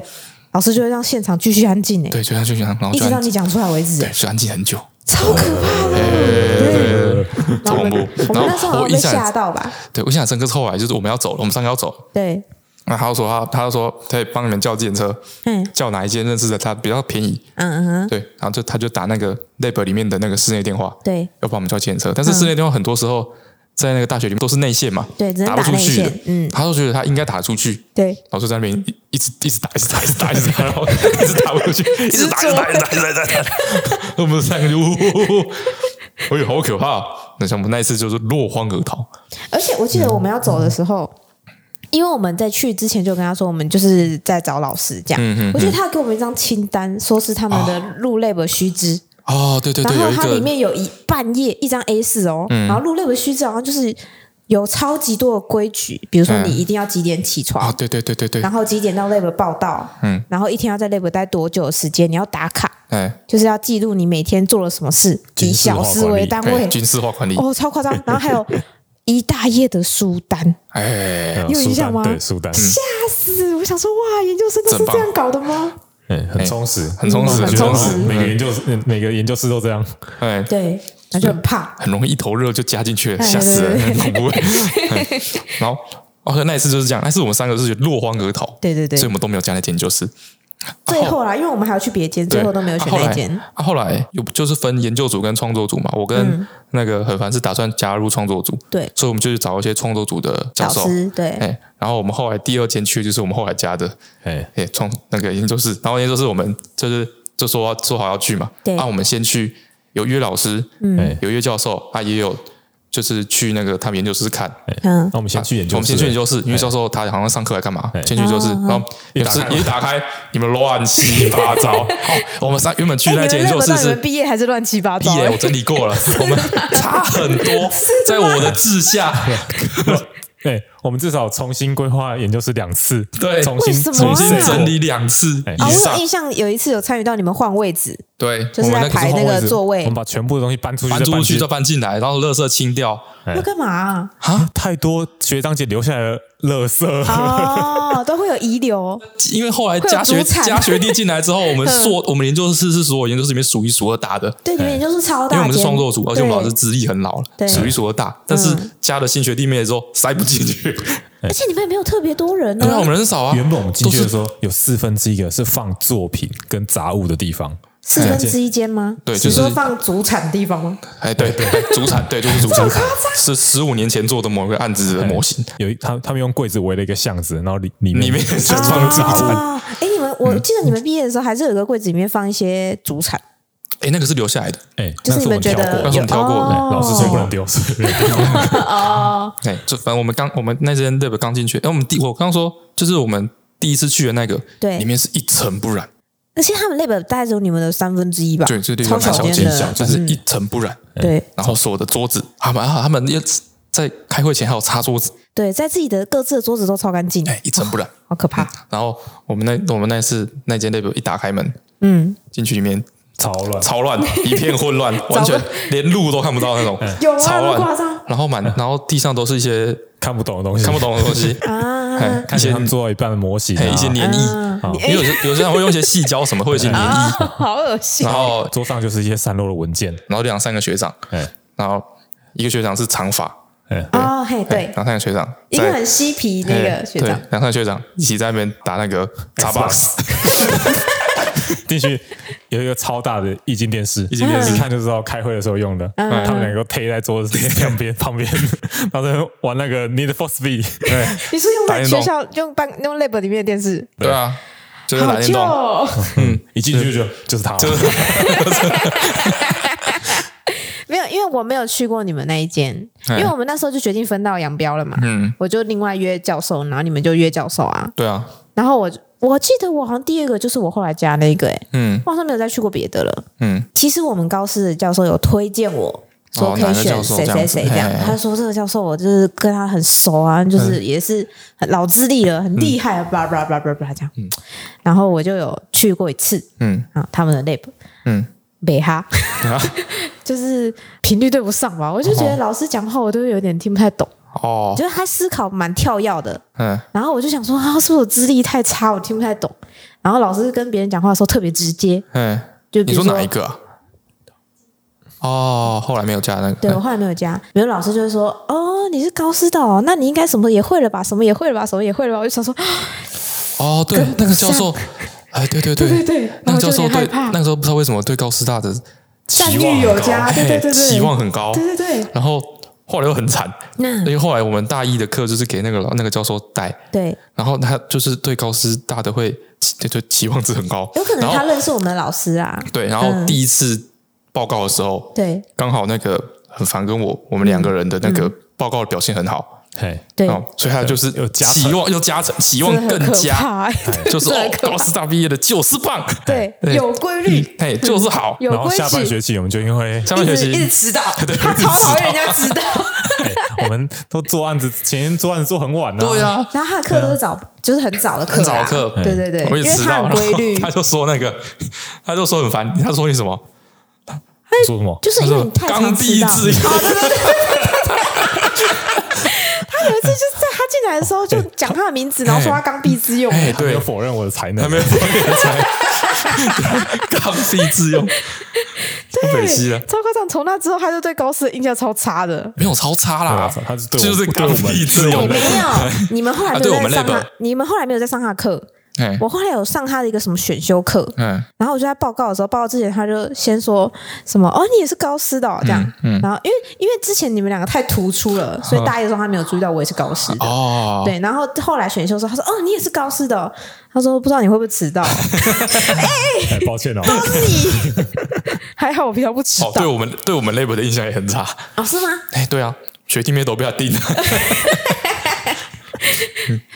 老师就会让现场继续安静。诶，对，就让继续安静，然后一直到你讲出来为止。对，就安静很久，超可怕的。对，超恐怖。我们那时候被吓到吧？对，我印象深刻。后来就是我们要走了，我们三个要走。对。那他说他，他就说可以帮你们叫计程车，嗯，叫哪一间认识的他比较便宜，嗯嗯哼，对，然后就他就打那个 lab 里面的那个室内电话，对，要帮我们叫计程车，但是室内电话很多时候在那个大学里面都是内线嘛，对，打不出去的，嗯，他就觉得他应该打出去，对，老师在那边一直一直打，一直打，一直打，一直打，然后一直打不出去，一直打，一直打，一直打，一直打，一直打，我们三个就，哎呦，好可怕！那像我们那一次就是落荒而逃，而且我记得我们要走的时候。因为我们在去之前就跟他说，我们就是在找老师这样。嗯嗯。我觉得他给我们一张清单，说是他们的入 lab 须知。哦，对对对。然后它里面有一半页一张 A 四哦，然后入 lab 须知好像就是有超级多的规矩，比如说你一定要几点起床。啊，对对对对对。然后几点到 lab 报道。嗯。然后一天要在 lab 待多久的时间？你要打卡。哎。就是要记录你每天做了什么事，以小时为单位。军事化管理。哦，超夸张。然后还有。一大页的书单，哎，你有印象吗？对，书单，吓死！我想说，哇，研究生都是这样搞的吗？哎，很充实，很充实，很充实。每个研究室，每个研究室都这样。哎，对。那就很怕，很容易一头热就加进去了，吓死人，很恐怖。然后，哦，那一次就是这样，那次我们三个是落荒而逃，对对对，所以我们都没有加那间研究室。最后啦，因为我们还要去别间，最后都没有选那间。啊，后来有就是分研究组跟创作组嘛，我跟那个何凡是打算加入创作组，对，所以我们就去找一些创作组的教授，对，哎，然后我们后来第二间去就是我们后来加的，哎哎创那个研究室，然后研究室我们就是就说说好要去嘛，对，啊，我们先去有约老师，嗯，有约教授，啊，也有。就是去那个他们研究室看，嗯，那我们先去研究室，我们先去研究室，因为教授他好像上课来干嘛，先去研究室，然后也是一打开，你们乱七八糟。好，我们三原本去那间研究室是毕业还是乱七八糟？毕业我整理过了，我们差很多，在我的治下。对，我们至少重新规划研究室两次，对，重新重新整理两次。啊，我有印象，有一次有参与到你们换位置，对，就是在排那个座位，我们把全部的东西搬出去，搬出去再搬进来，然后垃圾清掉。要干嘛啊？太多学长姐留下来的垃圾哦，都会有遗留。因为后来加学加学弟进来之后，我们硕 我们研究室是所有研究室里面数一数二大的。对，你们研究室超大，因为我们是创作组，而且我们老师资历很老了，数一数二大。但是加了新学弟妹之后，塞不进去。而且你们也没有特别多人呢。对啊，我们人少啊。原本我们进去的时候，有四分之一个是放作品跟杂物的地方。四分之一间吗？对，就是说放主产的地方吗？哎，对对对，主产对，就是主产，是十五年前做的某个案子的模型。有一他他们用柜子围了一个巷子，然后里里面里面就放主产。哎，你们我记得你们毕业的时候，还是有个柜子里面放一些主产。哎，那个是留下来的。哎，就是你们觉得那是我们挑过的，老师说不能丢。哦，哎，就反正我们刚我们那间 lab 刚进去，哎，我们第我刚刚说就是我们第一次去的那个，对，里面是一尘不染。而且他们 lab 大概只有你们的三分之一吧，对，这地方小间的，就是一尘不染。对，然后所有的桌子，他们他们要在开会前还有擦桌子，对，在自己的各自的桌子都超干净，哎，一尘不染，好可怕。然后我们那我们那次那间 lab 一打开门，嗯，进去里面超乱，超乱，一片混乱，完全连路都看不到那种，有啊，夸张。然后满，然后地上都是一些看不懂的东西，看不懂的东西。啊，看见他们做到一半的模型，一些黏液。因为有些有些人会用一些细胶什么，会有一些黏液，好恶心。然后桌上就是一些散落的文件，然后两三个学长，然后一个学长是长发，哦嘿对，两三个学长，一个很嬉皮那个学长，两三个学长一起在那边打那个 Xbox。进去有一个超大的液晶电视，液晶电视一看就知道开会的时候用的。他们两个推在桌子 两边旁边，然后在玩那个 Need for Speed。对，你是用在学校用办用 lab 里面的电视？对啊，就是打电动。嗯，一进去就就是他。没有，因为我没有去过你们那一间，因为我们那时候就决定分道扬镳了嘛。嗯，我就另外约教授，然后你们就约教授啊。对啊，然后我。我记得我好像第二个就是我后来加那个，哎，嗯，我好像没有再去过别的了，嗯。其实我们高师的教授有推荐我说可以选谁谁谁这样，他说这个教授我就是跟他很熟啊，就是也是很老资历了，很厉害，巴拉巴拉巴拉巴拉这样。然后我就有去过一次，嗯，啊，他们的 lab，嗯，北哈，就是频率对不上吧，我就觉得老师讲话我都有点听不太懂。哦，就是他思考蛮跳跃的，嗯，然后我就想说，啊，是我资历太差，我听不太懂。然后老师跟别人讲话的时候特别直接，嗯，就你说哪一个啊？哦，后来没有加那个，对，我后来没有加。比如老师就会说，哦，你是高师的哦，那你应该什么也会了吧？什么也会了吧？什么也会了吧？我就想说，哦，对，那个教授，哎，对对对对对，那个教授对，那个时候不知道为什么对高师大的期望有加，对对对对，期望很高，对对对，然后。后来又很惨，因为后来我们大一的课就是给那个老那个教授带，对，然后他就是对高师大的会就就期望值很高，有可能他认识我们的老师啊，对，然后第一次报告的时候，对，刚好那个很烦跟我我们两个人的那个报告的表现很好。对，所以他就是有期望，又加成，期望更加，就是高师大毕业的就是棒，对，有规律，哎，就是好。然后下半学期我们就因为下半学期一直迟到，他超讨厌人家迟到。我们都做案子，前天做案子做很晚呢。对啊，然后他的课都是早，就是很早的课，很早的课，对。对对，我也迟到，规律。他就说那个，他就说很烦，他说你什么？说什么？就是因为你太刚愎自用。他有一次就是在他进来的时候就讲他的名字，然后说他刚愎自用，哎，对，否认我的才能，没有否认我的才能，刚愎自用。对，超夸张。从那之后，他就对高斯的印象超差的。没有超差啦，他是就是刚愎自用。没有，你们后来没有在上他，你们后来没有在上他课。我后来有上他的一个什么选修课，嗯，然后我就在报告的时候，报告之前他就先说什么哦，你也是高师的哦，这样，嗯，然后因为因为之前你们两个太突出了，所以大一的时候他没有注意到我也是高师的。哦，对，然后后来选修的时候他说哦，你也是高师的，他说不知道你会不会迟到，哎，抱歉哦，都是你，还好我平常不迟到，对我们对我们 lab 的印象也很差。哦，是吗？哎，对啊，学弟妹都被他定了，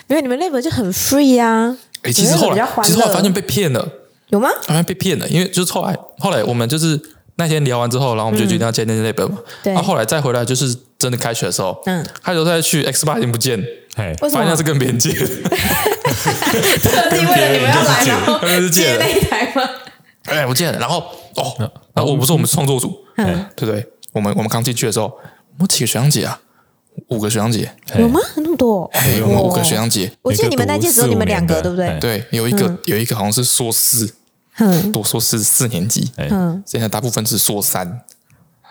因为你们 lab 就很 free 啊。哎，其实后来，其实后来发现被骗了，有吗？发现被骗了，因为就是后来，后来我们就是那天聊完之后，然后我们就决定要接那那本嘛。对。然后后来再回来，就是真的开学的时候，嗯，开学再去 X 八已经不见，哎，发现他是跟别人借的。特地为了你们要来，然后 借那一台吗？哎，我借了。然后哦，然后我不是我们创作组，嗯，对不对？我们我们刚进去的时候，我们几个学长姐啊。五个学长姐。有吗？那么多？哎，我们五个学长姐。我记得你们那届只有你们两个，对不对？对，有一个有一个好像是硕士，嗯，多硕士四年级，嗯，现在大部分是硕三，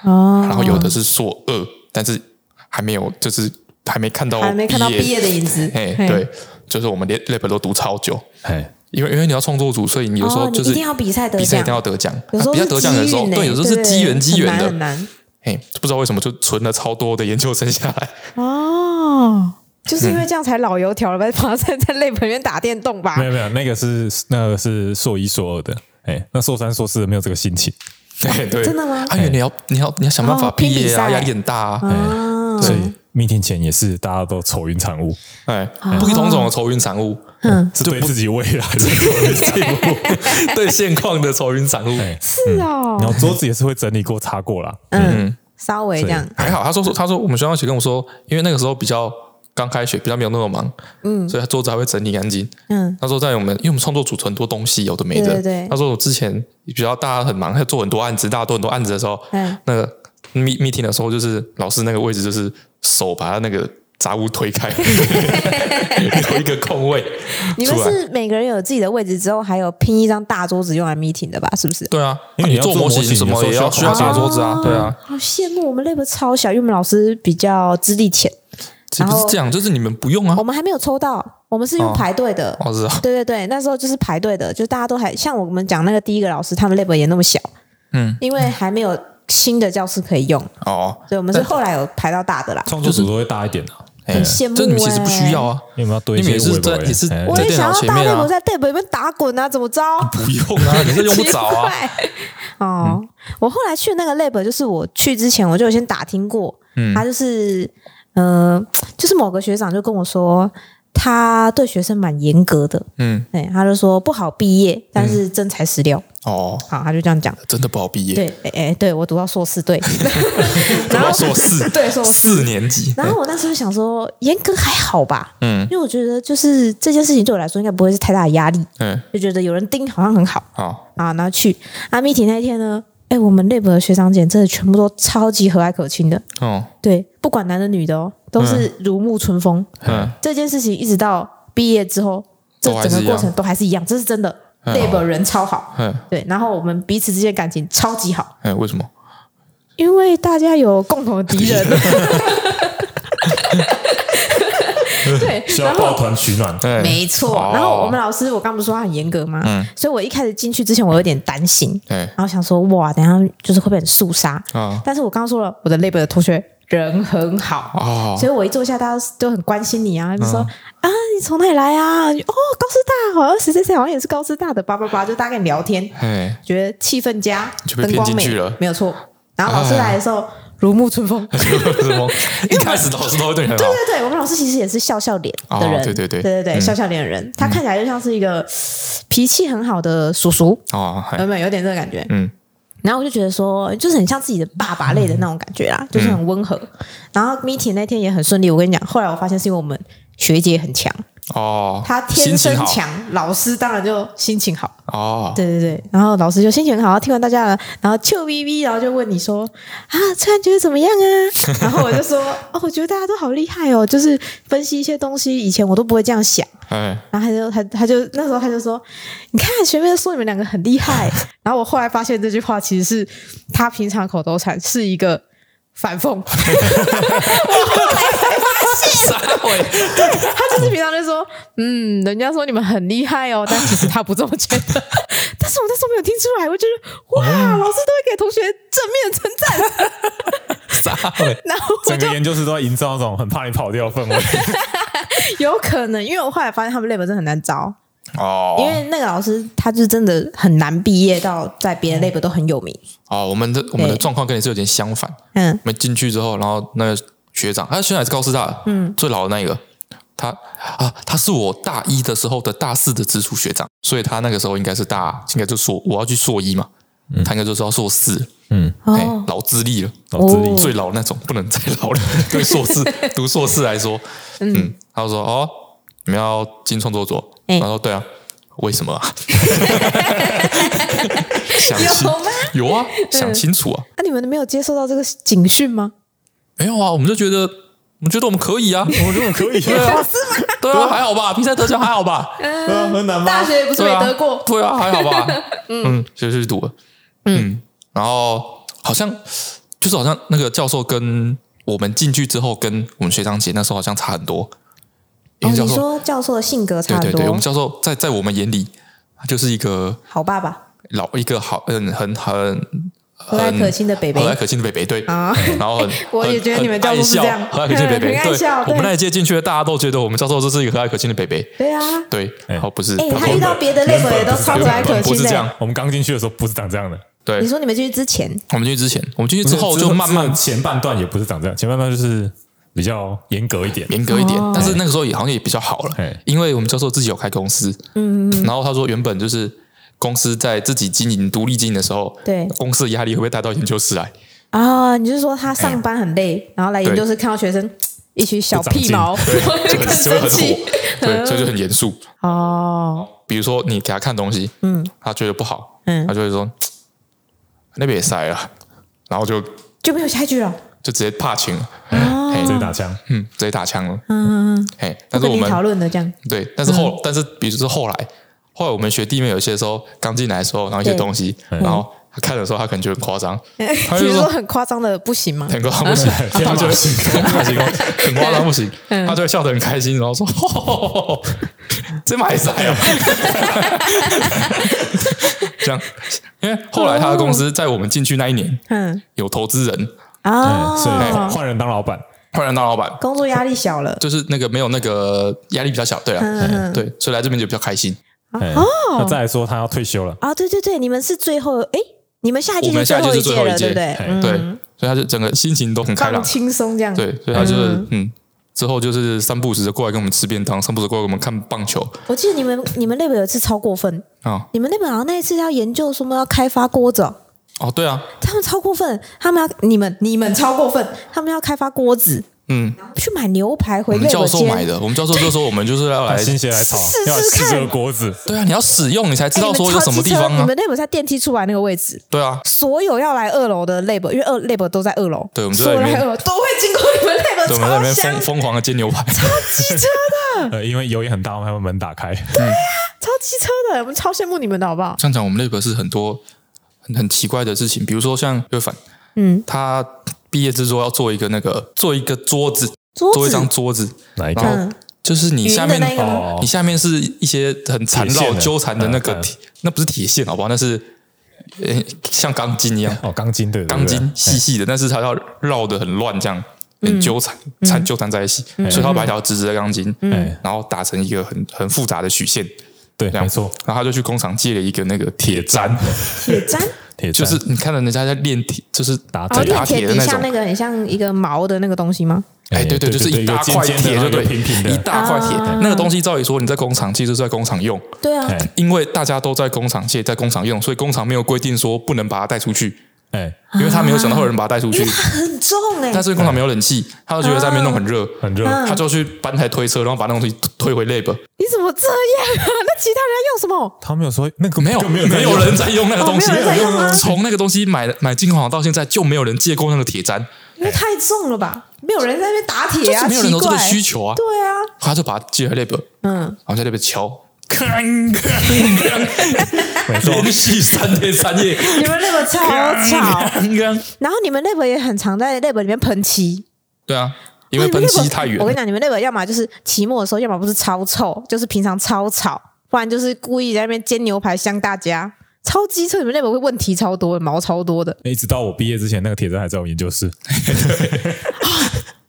哦，然后有的是硕二，但是还没有，就是还没看到还没看到毕业。的影子。哎，对，就是我们连 lab 都读超久，哎，因为因为你要创作组，所以你有时候就是一定要比赛得奖，比赛一定要得奖，比赛得奖的时候，对，有时候是机缘机缘的。哎，不知道为什么就存了超多的研究生下来哦，就是因为这样才老油条了，吧？马上在 lab 里面打电动吧？没有没有，那个是那个是硕一硕二的，哎，那硕三硕四的没有这个心情。对对，真的吗？阿远，你要你要你要想办法毕业啊，压力很大啊。所以 meeting 前也是大家都愁云惨雾，哎，不同种种的愁云惨雾，嗯，是对自己未来的愁云惨雾，对现况的愁云惨雾。是哦，然后桌子也是会整理过擦过啦。嗯。稍微这样还好，他说说他说我们学校姐跟我说，因为那个时候比较刚开学，比较没有那么忙，嗯，所以他桌子还会整理干净，嗯。他说在我们因为我们创作组很多东西有的没的，对对。他说我之前比较大家很忙，他做很多案子，大家都很多案子的时候，嗯，那个 meeting 的时候，就是老师那个位置就是手把他那个。杂物推开，有一个空位。你们是每个人有自己的位置之后，还有拼一张大桌子用来 meeting 的吧？是不是？对啊，因为你做模型什么也要需要大桌子啊。对啊，好羡慕我们 lab 超小，因为我们老师比较资历浅。然后不是这样，就是你们不用啊。我们还没有抽到，我们是用排队的。哦，是啊。对对对，那时候就是排队的，就大家都还像我们讲那个第一个老师，他们 lab 也那么小。嗯，因为还没有新的教室可以用哦，所以我们是后来有排到大的啦。创作组都会大一点的。很羡慕，这你们其实不需要啊！你们要堆一些，你们是在也是在电脑前面啊，在 tab 里面打滚啊，怎么着？不用啊，你是用不着啊。哦，我后来去那个 lab，就是我去之前我就有先打听过，他就是呃，就是某个学长就跟我说。他对学生蛮严格的，嗯，对，他就说不好毕业，但是真材实料。哦，好，他就这样讲，真的不好毕业。对，哎哎，对我读到硕士，对，然后硕士，对，硕士。四年级。然后我那时候想说，严格还好吧，嗯，因为我觉得就是这件事情对我来说应该不会是太大的压力，嗯，就觉得有人盯好像很好，好。啊，然后去。阿 meeting 那一天呢。哎，我们 lab 的学长姐真的全部都超级和蔼可亲的。哦，对，不管男的女的哦，都是如沐春风。嗯，这件事情一直到毕业之后，这整个过程都还是一样，这是真的。lab 人超好，嗯，对，然后我们彼此之间感情超级好。嗯，为什么？因为大家有共同的敌人。对，需要抱团取暖。对，没错。然后我们老师，我刚不是说他很严格吗？嗯。所以我一开始进去之前，我有点担心。对。然后想说，哇，等下就是会被人肃杀。啊。但是我刚刚说了，我的 lab 的同学人很好。哦。所以我一坐下，大家都很关心你啊，就说啊，你从哪里来啊？哦，高师大，好像谁谁谁好像也是高师大的，叭叭叭，就大概聊天。哎。觉得气氛佳，灯光美，没有错。然后老师来的时候。如沐春风，一开始老师都会对你很好。对对对，我们老师其实也是笑笑脸的人，对对对。对对笑笑脸的人，他看起来就像是一个脾气很好的叔叔哦，有没有？有点这个感觉？嗯，然后我就觉得说，就是很像自己的爸爸类的那种感觉啦，就是很温和。然后 meeting 那天也很顺利，我跟你讲，后来我发现是因为我们学姐很强哦，他天生强，老师当然就心情好。哦，对对对，然后老师就心情很好，听完大家了，然后就 V V，，然后就问你说啊，突然觉得怎么样啊？然后我就说哦，我觉得大家都好厉害哦，就是分析一些东西，以前我都不会这样想。哎，然后他就他他就那时候他就说，你看学妹说你们两个很厉害，然后我后来发现这句话其实是他平常口头禅，是一个反讽。我后来才发现，他就是平常就说，嗯，人家说你们很厉害哦，但其实他不这么觉得。但是我那时候没有听出来，我觉得哇，老师都会给同学正面称赞。然后整个研究室都在营造那种很怕你跑掉的氛围。有可能，因为我后来发现他们 lab 真的很难招哦，因为那个老师他就真的很难毕业，到在别的 lab 都很有名。哦，我们的我们的状况跟你是有点相反。嗯，我们进去之后，然后那个学长，他现在是高师大的，嗯，最老的那个，他啊，他是我大一的时候的大四的直属学长，所以他那个时候应该是大，应该就硕，我要去硕一嘛，嗯、他应该就是要硕士，嗯，哎，老资历了，老资历、哦、最老那种，不能再老了，对硕士 读硕士来说，嗯。嗯他就说：“哦，你们要进创作组？”他说：“对啊，为什么啊？” 想清有吗？有啊，想清楚啊。那你们没有接受到这个警讯吗？没有啊，我们就觉得，我们觉得我们可以啊，我们觉得我们可以，对啊，对啊，还好吧，比赛得奖还好吧？嗯，很难吗？大学也不是没得过，对啊，还好吧？嗯，就去读了。嗯，然后好像就是好像那个教授跟我们进去之后，跟我们学长姐那时候好像差很多。哦、你说教授的性格差不多？对对对，我们教授在在我们眼里就是一个好爸爸，老一个好嗯很很和蔼可亲的北北，和蔼可亲的北北对。啊。然后很 我也觉得你们教授是这样，和蔼可亲的北北。对，我们那一届进去的大家都觉得我们教授这是一个和蔼可亲的北北。对啊，对，然后不是，哎，他遇到别的 level 也都超和蔼可亲的。不是这样，我们刚进去的时候不是长这样的。对，你说你们进去之前，我们进去之前，我们进去之后就慢慢前半段也不是长这样，前半段就是。比较严格一点，严格一点，但是那个时候也好像也比较好了，因为我们教授自己有开公司，嗯，然后他说原本就是公司在自己经营、独立经营的时候，对，公司的压力会不会带到研究室来？啊，你就是说他上班很累，然后来研究室看到学生一群小屁毛，就很就很火，对，所 以就很严肃。哦。比如说你给他看东西，嗯，他觉得不好，嗯，他就会说那边也塞了，然后就就没有下一句了，就直接怕情了。直接打枪，嗯，直接打枪了，嗯嗯嗯，但是我们讨论的这样，对，但是后，但是比如说后来，后来我们学弟妹有些时候刚进来的时候，然后一些东西，然后他看的时候，他可能觉得很夸张，他就说很夸张的不行吗？很夸张不行，他就会很夸张，很夸张不行，他就会笑得很开心，然后说：“ 这么还塞啊！”这样，因为后来他的公司在我们进去那一年，嗯，有投资人。啊，所以换人当老板。换人当老板，工作压力小了，就是那个没有那个压力比较小，对啊，对，所以来这边就比较开心。哦，那再来说他要退休了啊，对对对，你们是最后，哎，你们下一届是最后一届了，对不对？对，所以他就整个心情都很开朗，轻松这样。对，所以他就是嗯，之后就是三不五时的过来跟我们吃便当，三不五时过来跟我们看棒球。我记得你们你们那边有一次超过分啊，你们那边好像那一次要研究什么要开发锅子。哦，对啊，他们超过分，他们要你们你们超过分，他们要开发锅子。嗯，去买牛排回来。我们教授买的，我们教授就说我们就是要来心血来炒，要试这个锅子。对啊，你要使用你才知道说有什么地方啊。你们 lab 在电梯出来那个位置。对啊，所有要来二楼的 lab，因为二 lab 都在二楼。对，我们就在那边都会经过你们 lab，我们在那边疯疯狂的煎牛排，超机车的。呃，因为油烟很大，我们还把门打开。对呀，超机车的，我们超羡慕你们的好不好？像讲我们 lab 是很多很很奇怪的事情，比如说像约凡，嗯，他毕业之作要做一个那个做一个桌子。做一张桌子，哪一个？就是你下面，你下面是一些很缠绕、纠缠的那个铁，那不是铁线，好不好？那是呃，像钢筋一样。哦，钢筋对，钢筋细细的，但是它要绕的很乱，这样很纠缠，缠纠缠在一起，所以他把一条直直的钢筋，然后打成一个很很复杂的曲线，对，没错。然后他就去工厂借了一个那个铁砧，铁砧。就是你看到人家在练铁，就是打打铁的那种，像那个很像一个毛的那个东西吗？哎，对对，就是一大块铁，就对，一大块铁。那个东西照理说你在工厂其实是在工厂用，对啊，因为大家都在工厂借，在工厂用，所以工厂没有规定说不能把它带出去。哎，因为他没有想到会有人把他带出去，很重哎。但是工厂没有冷气，他就觉得在那边弄很热，很热，他就去搬台推车，然后把那东西推回 lab。你怎么这样啊？那其他人要用什么？他没有说那个没有，没有人在用那个东西，从那个东西买买进工厂到现在就没有人借过那个铁砧，因为太重了吧？没有人在那边打铁啊，没有人有这个需求啊。对啊，他就把它借回 lab，嗯，然后在那边敲。连续三天三夜，你们 lab 超吵。然后你们 lab 也很常在 lab 里面喷漆。对啊，因为喷漆太远。我跟你讲，你们 lab 要么就是期末的时候，要么不是超臭，就是平常超吵，不然就是故意在那边煎牛排香大家。超机车，你们 lab 会问题超多，毛超多的。一直到我毕业之前，那个铁砧还在我研究室。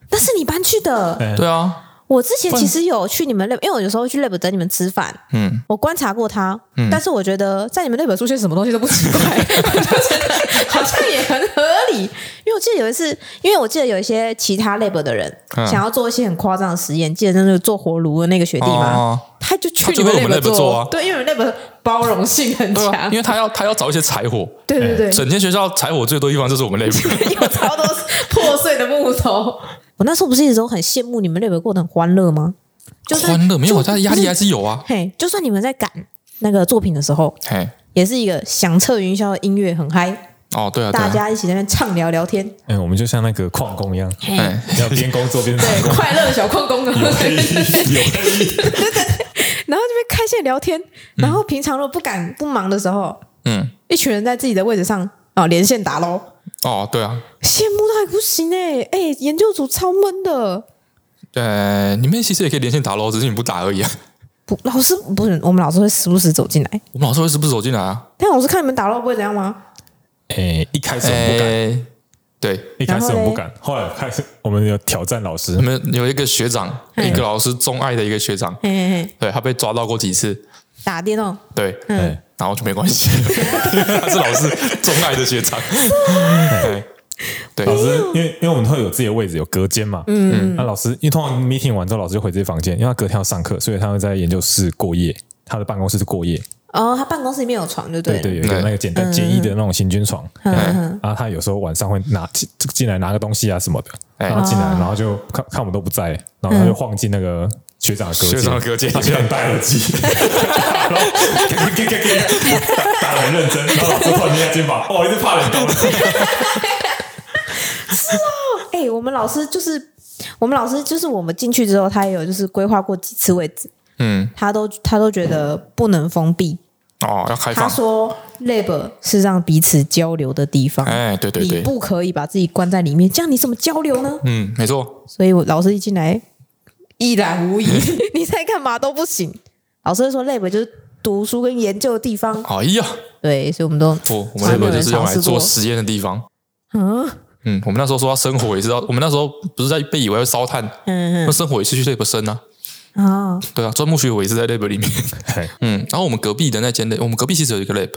那是你搬去的？对啊。我之前其实有去你们 lab，因为我有时候去 lab 等你们吃饭。嗯，我观察过他，嗯，但是我觉得在你们 lab 出现什么东西都不奇怪，好像也很合理。因为我记得有一次，因为我记得有一些其他 lab 的人想要做一些很夸张的实验，记得那个做火炉的那个学弟吗？他就去你们 lab 做啊。对，因为你们 lab 包容性很强，因为他要他要找一些柴火。对对对，整间学校柴火最多地方就是我们 lab，有超多破碎的木头。我那时候不是一直都很羡慕你们 lab 过得很欢乐吗？就是欢乐没有，但是压力还是有啊。嘿，就算你们在赶那个作品的时候，嘿，也是一个响彻云霄的音乐，很嗨。哦，对啊，大家一起在那边畅聊聊天。哎，我们就像那个矿工一样，哎，要边工作边对快乐的小矿工。有有，然后这边开线聊天，然后平常如果不敢不忙的时候，嗯，一群人在自己的位置上啊连线打喽。哦，对啊，羡慕到还不行哎哎，研究组超闷的。对，你们其实也可以连线打喽，只是你不打而已啊。不，老师不是，我们老师会时不时走进来。我们老师会时不时走进来啊。但老师看你们打喽不会怎样吗？哎，一开始我不敢，对，一开始我不敢，后来开始我们有挑战老师。我们有一个学长，一个老师钟爱的一个学长，对，他被抓到过几次打电动，对，嗯。然后就没关系，他是老师钟爱的学长。对，老师，因为因为我们会有自己的位置，有隔间嘛。嗯，那老师因为通常 meeting 完之后，老师就回自己房间，因为他隔天要上课，所以他会在研究室过夜。他的办公室是过夜。哦，他办公室里面有床，对对？对，有一个那个简单简易的那种行军床。然后他有时候晚上会拿进进来拿个东西啊什么的，然后进来，然后就看看我们都不在，然后他就晃进那个。学长的隔间，学长的隔间，他居然戴耳机，然后给给给给打得很认真，然后老师突然捏肩膀，哦，一直怕冷冻。是哦，哎，我们老师就是我们老师就是我们进去之后，他也有就是规划过几次位置，嗯，他都他都觉得不能封闭哦，要开放。他说，lab 是让彼此交流的地方，哎，对对对，你不可以把自己关在里面，这样你怎么交流呢？嗯，没错。所以我老师一进来。一览无遗，你在干嘛都不行。老师说，lab 就是读书跟研究的地方。哎呀，对，所以我们都不，我们 lab 就是用来做实验的地方。嗯嗯，我们那时候说要生火也是要，我们那时候不是在被以为要烧炭，嗯嗯，那生火也是去 lab 生啊。哦，对啊，钻木取火也是在 lab 里面。嗯，然后我们隔壁的那间 lab，我们隔壁其实有一个 lab，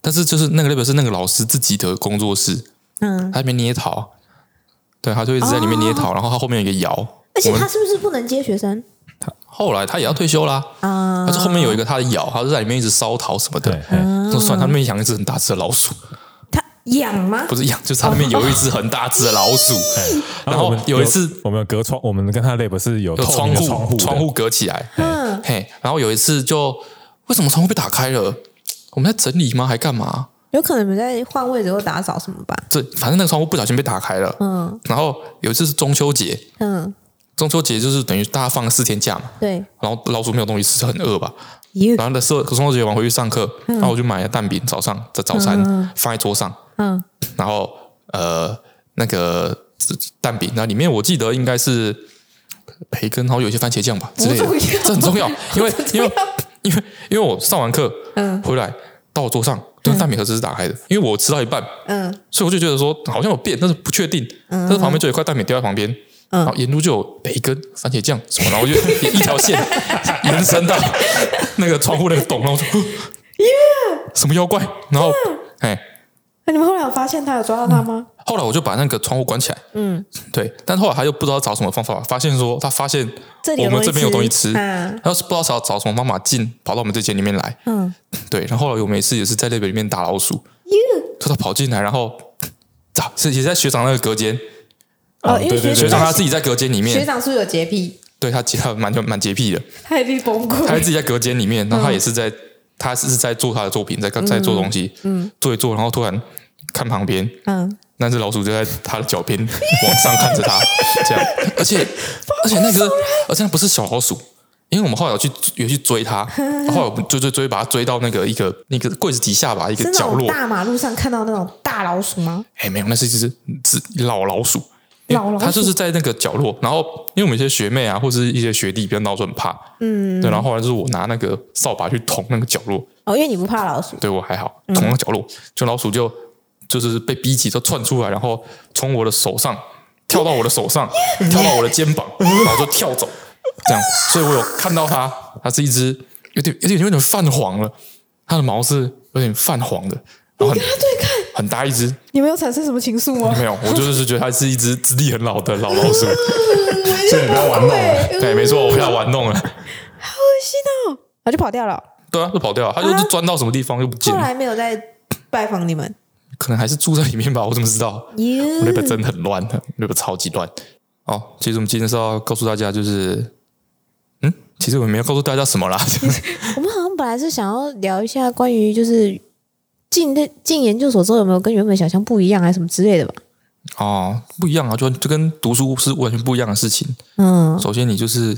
但是就是那个 lab 是那个老师自己的工作室。嗯，他在里面捏陶，对，他就一直在里面捏陶，然后他后面有一个窑。而且他是不是不能接学生？他后来他也要退休啦。啊！但是后面有一个他的窑，他就在里面一直烧陶什么的。就算他那边养一只很大只的老鼠。他养吗？不是养，就是他那边有一只很大只的老鼠。然后有一次，我们有隔窗，我们跟他 lab 是有窗户，窗户窗户隔起来。嗯。嘿，然后有一次就为什么窗户被打开了？我们在整理吗？还干嘛？有可能你们在换位置或打扫什么吧？对，反正那个窗户不小心被打开了。嗯。然后有一次是中秋节。嗯。中秋节就是等于大家放了四天假嘛，对。然后老鼠没有东西吃，很饿吧？然后的时候中秋节晚回去上课，然后我就买了蛋饼，早上的早餐放在桌上，嗯。然后呃，那个蛋饼，那里面我记得应该是培根，然后有一些番茄酱吧之类的，这很 重要，因为因为因为因为我上完课，嗯，回来到我桌上，就是蛋饼盒子是打开的，因为我吃到一半，嗯，所以我就觉得说好像有变，但是不确定，但是旁边就有一块蛋饼掉在旁边。然后沿路就有培根、番茄酱什么，然后我就一条线 延伸到那个窗户那个洞，然后耶，什么妖怪？然后哎，那你们后来有发现他有抓到他吗？后来我就把那个窗户关起来，嗯，对。但后来他又不知道找什么方法，发现说他发现我们这边有东西吃，他又是不知道找找什么方法进跑到我们这间里面来，嗯，对。然后后来我每次也是在那边里面打老鼠，耶，他他跑进来，然后找 是也在学长那个隔间。哦，因为学长他自己在隔间里面。学长是不是有洁癖？对他，他蛮蛮洁癖的。他已经崩溃。他自己在隔间里面，然后他也是在，他是在做他的作品，在在做东西，嗯，做一做，然后突然看旁边，嗯，那只老鼠就在他的脚边 往上看着他，这样，而且而且那个，而且那不是小老鼠。因为我们后来有去有去追他，然 后我们追追追，把他追到那个一个那个柜子底下吧，一个角落。大马路上看到那种大老鼠吗？哎，没有，那是一只只老老鼠。老老鼠，它就是在那个角落。然后，因为我们一些学妹啊，或者是一些学弟，比较闹，就很怕。嗯。对，然后后来就是我拿那个扫把去捅那个角落。哦，因为你不怕老鼠。对，我还好，捅那个角落，就老鼠就就是被逼急，就窜出来，然后从我的手上跳到我的手上，跳到我的肩膀，然后就跳走。这样，所以我有看到它，它是一只有点有点有点泛黄了，它的毛是有点泛黄的，然后很跟它对看，很大一只。你没有产生什么情愫吗？没有，我就是觉得它是一只资历很老的老老鼠，所以你不要玩弄了。对，没错，我不要玩弄了。好恶心哦！它就跑掉了。对啊，就跑掉了，它就是钻到什么地方又不见了。后来没有再拜访你们，可能还是住在里面吧？我怎么知道？我那个真的很乱的，那个超级乱。哦，其实我们今天是要告诉大家，就是嗯。其实我没有告诉大家什么啦。我们好像本来是想要聊一下关于就是进的进研究所之后有没有跟原本想象不一样，还是什么之类的吧？哦，不一样啊，就就跟读书是完全不一样的事情。嗯，首先你就是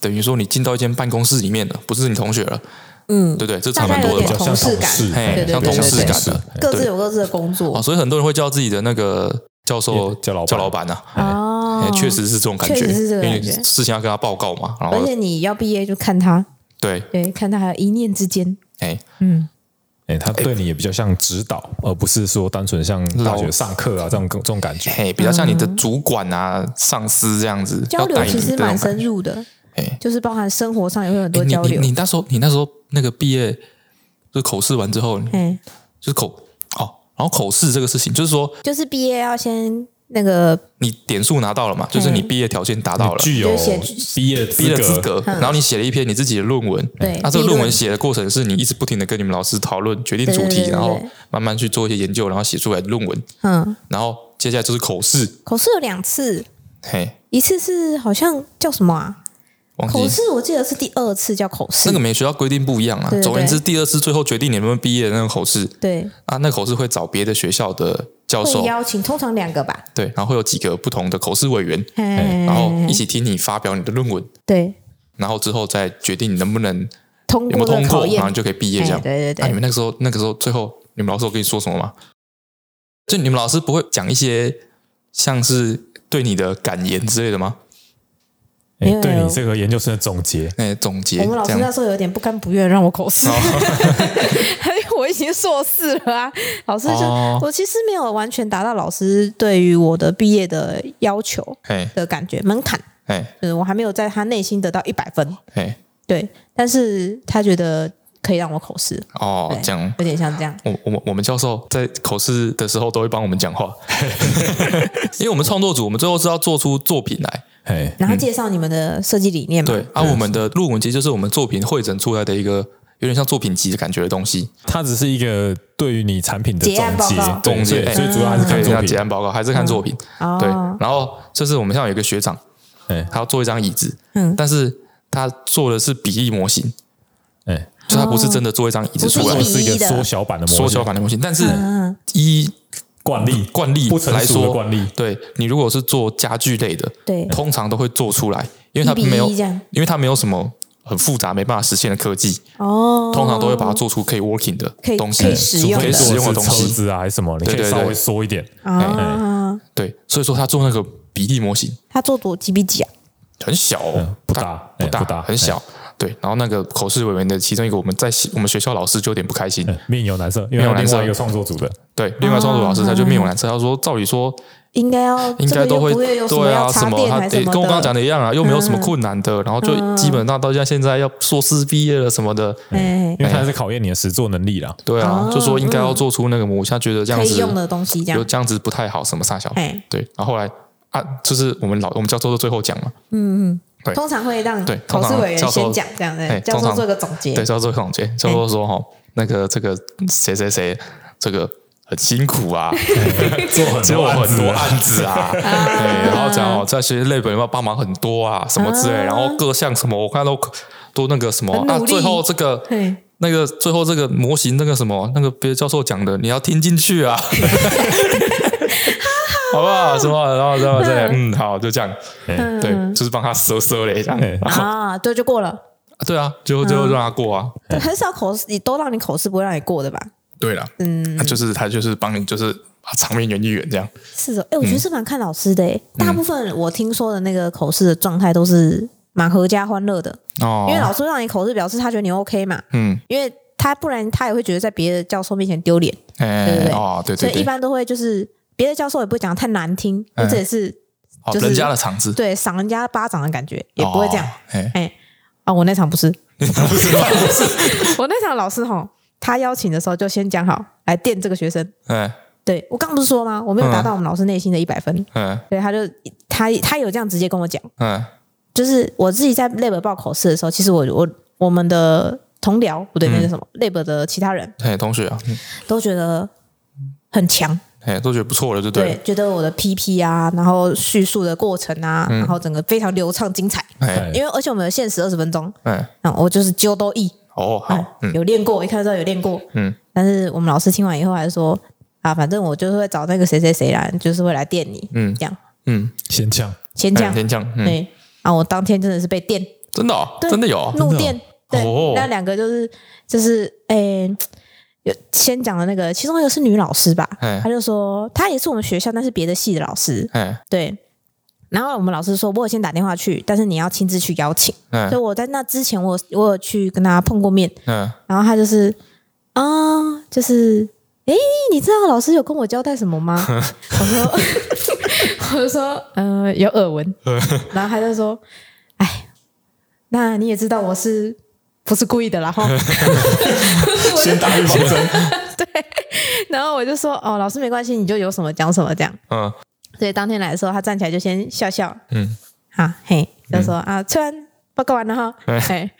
等于说你进到一间办公室里面了，不是你同学了。嗯，对对，这差蛮多的，像同事感，嘿，像同事感的，各自有各自的工作。所以很多人会叫自己的那个教授叫老叫老板啊。确实是这种感觉，因为事情要跟他报告嘛。然后，而且你要毕业就看他，对对，看他还有一念之间。哎，嗯，哎，他对你也比较像指导，而不是说单纯像大学上课啊这种这种感觉。嘿，比较像你的主管啊、上司这样子交流，其实蛮深入的。哎，就是包含生活上也会有很多交流。你那时候，你那时候那个毕业，就口试完之后，哎，就是口哦，然后口试这个事情，就是说，就是毕业要先。那个你点数拿到了嘛？就是你毕业条件达到了，具有毕业毕业资格。然后你写了一篇你自己的论文，对，那这个论文写的过程是你一直不停的跟你们老师讨论，决定主题，然后慢慢去做一些研究，然后写出来的论文。嗯，然后接下来就是口试，口试有两次，嘿，一次是好像叫什么啊？口试我记得是第二次叫口试，那个每学校规定不一样啊。总而言之，第二次最后决定你们毕业的那个口试，对。啊，那个口试会找别的学校的教授邀请，通常两个吧。对，然后会有几个不同的口试委员，然后一起听你发表你的论文。对，然后之后再决定你能不能通过，有没有通过，然后就可以毕业这样。对对对。那你们那个时候，那个时候最后你们老师有跟你说什么吗？就你们老师不会讲一些像是对你的感言之类的吗？哎，对你这个研究生的总结，哎，总结。我们老师那时候有点不甘不愿让我口试，因为我已经硕士了啊。老师就我其实没有完全达到老师对于我的毕业的要求的感觉门槛，哎，就是我还没有在他内心得到一百分，哎，对，但是他觉得可以让我口试。哦，这样。有点像这样。我我们我们教授在口试的时候都会帮我们讲话，因为我们创作组，我们最后是要做出作品来。Hey, 然后介绍你们的设计理念嘛？对，而、啊、我们的论文其实就是我们作品汇整出来的一个有点像作品集的感觉的东西。它只是一个对于你产品的总结，总结。所以主要还是看作品，结案报告还是看作品。嗯、对，然后就是我们现在有一个学长，哎，他要做一张椅子，嗯，但是他做的是比例模型，哎，就他不是真的做一张椅子出来，是一个缩小版的模型，缩小版的模型，但是一。惯例，惯例不来说，惯例，对你如果是做家具类的，对，通常都会做出来，因为它没有，因为它没有什么很复杂、没办法实现的科技哦，通常都会把它做出可以 working 的东西，可以使用的。东西，车子啊还是什么，你可以稍微缩一点。啊，对，所以说他做那个比例模型，他做多几比几啊？很小，不大，不大，很小。对，然后那个口试委员的其中一个，我们在我们学校老师就有点不开心，面有难色，因为有另外一个创作组的，对，另外创作老师他就面有难色，他说照理说应该要应该都会对啊，什么他跟我刚刚讲的一样啊，又没有什么困难的，然后就基本上到现在现在要硕士毕业了什么的，因为他是考验你的实作能力啦，对啊，就说应该要做出那个模，他觉得这样子用的东西，就这样子不太好，什么三小，对，然后后来啊，就是我们老我们教授的最后讲嘛，嗯嗯。通常会让对考试委员先讲这样子，教授做个总结。对，教授做个总结。教授说：“哈，那个这个谁谁谁，这个很辛苦啊，做很多很多案子啊，然后讲哦，这些 lab 要帮忙很多啊，什么之类，然后各项什么我看都都那个什么啊，最后这个那个最后这个模型那个什么那个别的教授讲的，你要听进去啊，好不好？什么？然后然后再嗯好就这样，对，就是帮他收收了一下啊，对，就过了，对啊，最后最后让他过啊，很少口试你都让你口试不会让你过的吧？对了，嗯，他就是他就是帮你，就是把场面圆一圆这样。是的，哎，我觉得是蛮看老师的，哎，大部分我听说的那个口试的状态都是蛮合家欢乐的。哦，因为老师让你口试，表示他觉得你 OK 嘛，嗯，因为他不然他也会觉得在别的教授面前丢脸，对不对？哦，对对，所以一般都会就是别的教授也不会讲得太难听，这也是就是人家的场子，对，赏人家巴掌的感觉也不会这样，哎，啊，我那场不是，不是，不是，我那场老师哈。他邀请的时候就先讲好来电这个学生，嗯，对我刚不是说吗？我没有达到我们老师内心的一百分，嗯，对，他就他他有这样直接跟我讲，嗯，就是我自己在 lab 报考试的时候，其实我我我们的同僚不对，那是什么 lab 的其他人，哎，同学啊，都觉得很强，哎，都觉得不错了，就对，觉得我的 PP 啊，然后叙述的过程啊，然后整个非常流畅精彩，哎，因为而且我们有限时二十分钟，嗯，我就是揪都意。哦，好，有练过，一看就知道有练过。嗯，但是我们老师听完以后还是说啊，反正我就是会找那个谁谁谁来，就是会来电你。嗯，这样。嗯，先讲，先讲，先讲。对啊，我当天真的是被电，真的，真的有怒电。对，那两个就是就是诶，有先讲的那个，其中一个是女老师吧？她就说她也是我们学校，但是别的系的老师。嗯，对。然后我们老师说，我有先打电话去，但是你要亲自去邀请。嗯，所以我在那之前，我我有去跟他碰过面。嗯，然后他就是啊、呃，就是哎，你知道老师有跟我交代什么吗？我说，我就说，呃，有耳闻。然后他就说，哎，那你也知道我是不是故意的啦？然后先打预防针。对，然后我就说，哦，老师没关系，你就有什么讲什么这样。嗯。所以当天来的时候，他站起来就先笑笑，嗯，好，嘿，就说啊，催完报告完了哈，哎，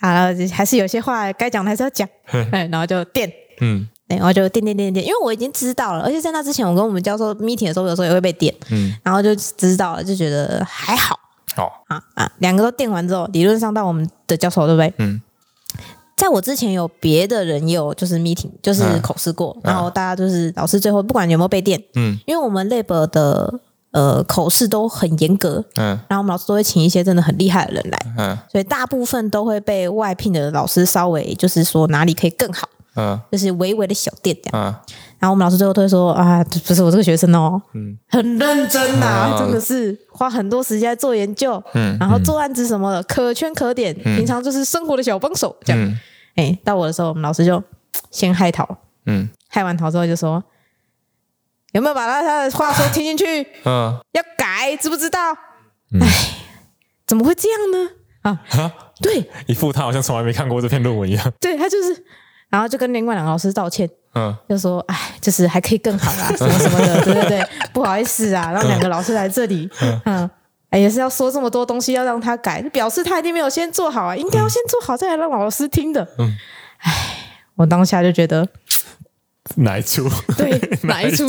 好了，还是有些话该讲的还是要讲，哎，然后就电，嗯，然后就电电电电，因为我已经知道了，而且在那之前，我跟我们教授 meeting 的时候，有时候也会被电，嗯，然后就知道了，就觉得还好，好，啊啊，两个都电完之后，理论上到我们的教授对不对？嗯。在我之前有别的人有就是 meeting 就是口试过，然后大家就是老师最后不管有没有被电，嗯，因为我们 lab 的呃口试都很严格，嗯，然后我们老师都会请一些真的很厉害的人来，嗯，所以大部分都会被外聘的老师稍微就是说哪里可以更好，嗯，就是微微的小电这样，嗯，然后我们老师最后都会说啊，不是我这个学生哦，嗯，很认真呐，真的是花很多时间做研究，嗯，然后做案子什么的可圈可点，平常就是生活的小帮手这样。哎，到我的时候，我们老师就先害桃，嗯，害完桃之后就说，有没有把他他的话说听进去？嗯，要改，知不知道？哎，怎么会这样呢？啊，对，一副他好像从来没看过这篇论文一样。对，他就是，然后就跟另外两个老师道歉，嗯，就说，哎，就是还可以更好啦，什么什么的，对对对，不好意思啊，让两个老师来这里，嗯。哎，也是要说这么多东西，要让他改，表示他一定没有先做好啊，应该要先做好，再来让老师听的。嗯，哎，我当下就觉得哪一出？对，哪一出？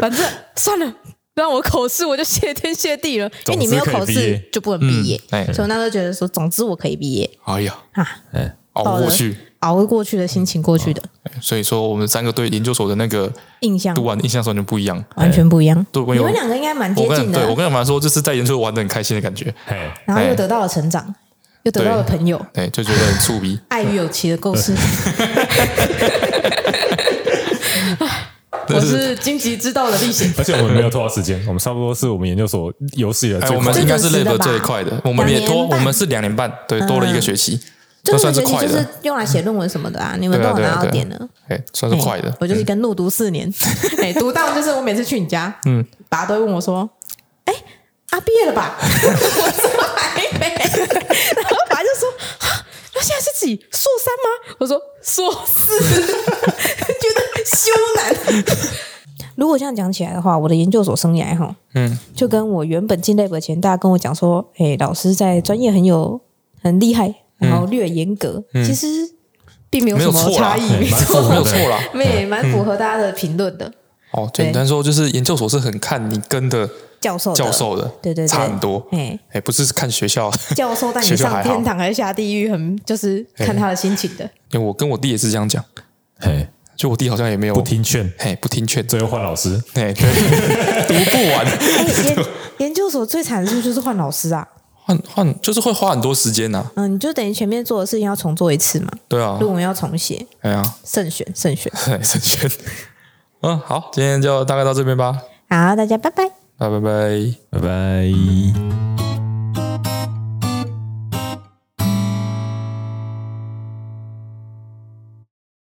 反正算了，让我口试，我就谢天谢地了，因为你没有口试就不能毕业。哎，所以我那时候觉得说，总之我可以毕业。哎呀，啊，哎，熬过去。熬过去的心情过去的，所以说我们三个对研究所的那个印象，读完的印象完全不一样，完全不一样。你们两个应该蛮接近的。对，我跟你们说，就是在研究所玩的很开心的感觉，然后又得到了成长，又得到了朋友，对，就觉得很触鼻。爱与友情的故事。我是荆棘之道的历险，而且我们没有拖到时间，我们差不多是我们研究所有史以来，我们应该是 lab 最快的，我们也多，我们是两年半，对，多了一个学期。这个学期就是用来写论文什么的啊，你们都有拿到点了，哎，算是快的。我就是跟路读四年，哎，读到就是我每次去你家，嗯，爸都会问我说，哎，啊，毕业了吧？我说还没，然后爸就说，那现在是几硕三吗？我说硕四，觉得羞难。如果这样讲起来的话，我的研究所生涯哈，嗯，就跟我原本进 lab 前，大家跟我讲说，哎，老师在专业很有很厉害。然后略严格，其实并没有什么差异，没错，没有错啦，没蛮符合大家的评论的。哦，简单说就是研究所是很看你跟的教授教授的，对对，差很多。哎哎，不是看学校 教授带你上天堂还是下地狱，很就是看他的心情的。因为我跟我弟也是这样讲，嘿。就我弟好像也没有不听劝，嘿，不听劝，最后换老师，嘿，对，读不完。研研究所最惨的是不是就是换老师啊？换换就是会花很多时间呐。嗯，你就等于前面做的事情要重做一次嘛。对啊，论文要重写。哎呀，慎选，慎选，慎选。嗯，好，今天就大概到这边吧。好，大家拜拜，拜拜拜拜拜。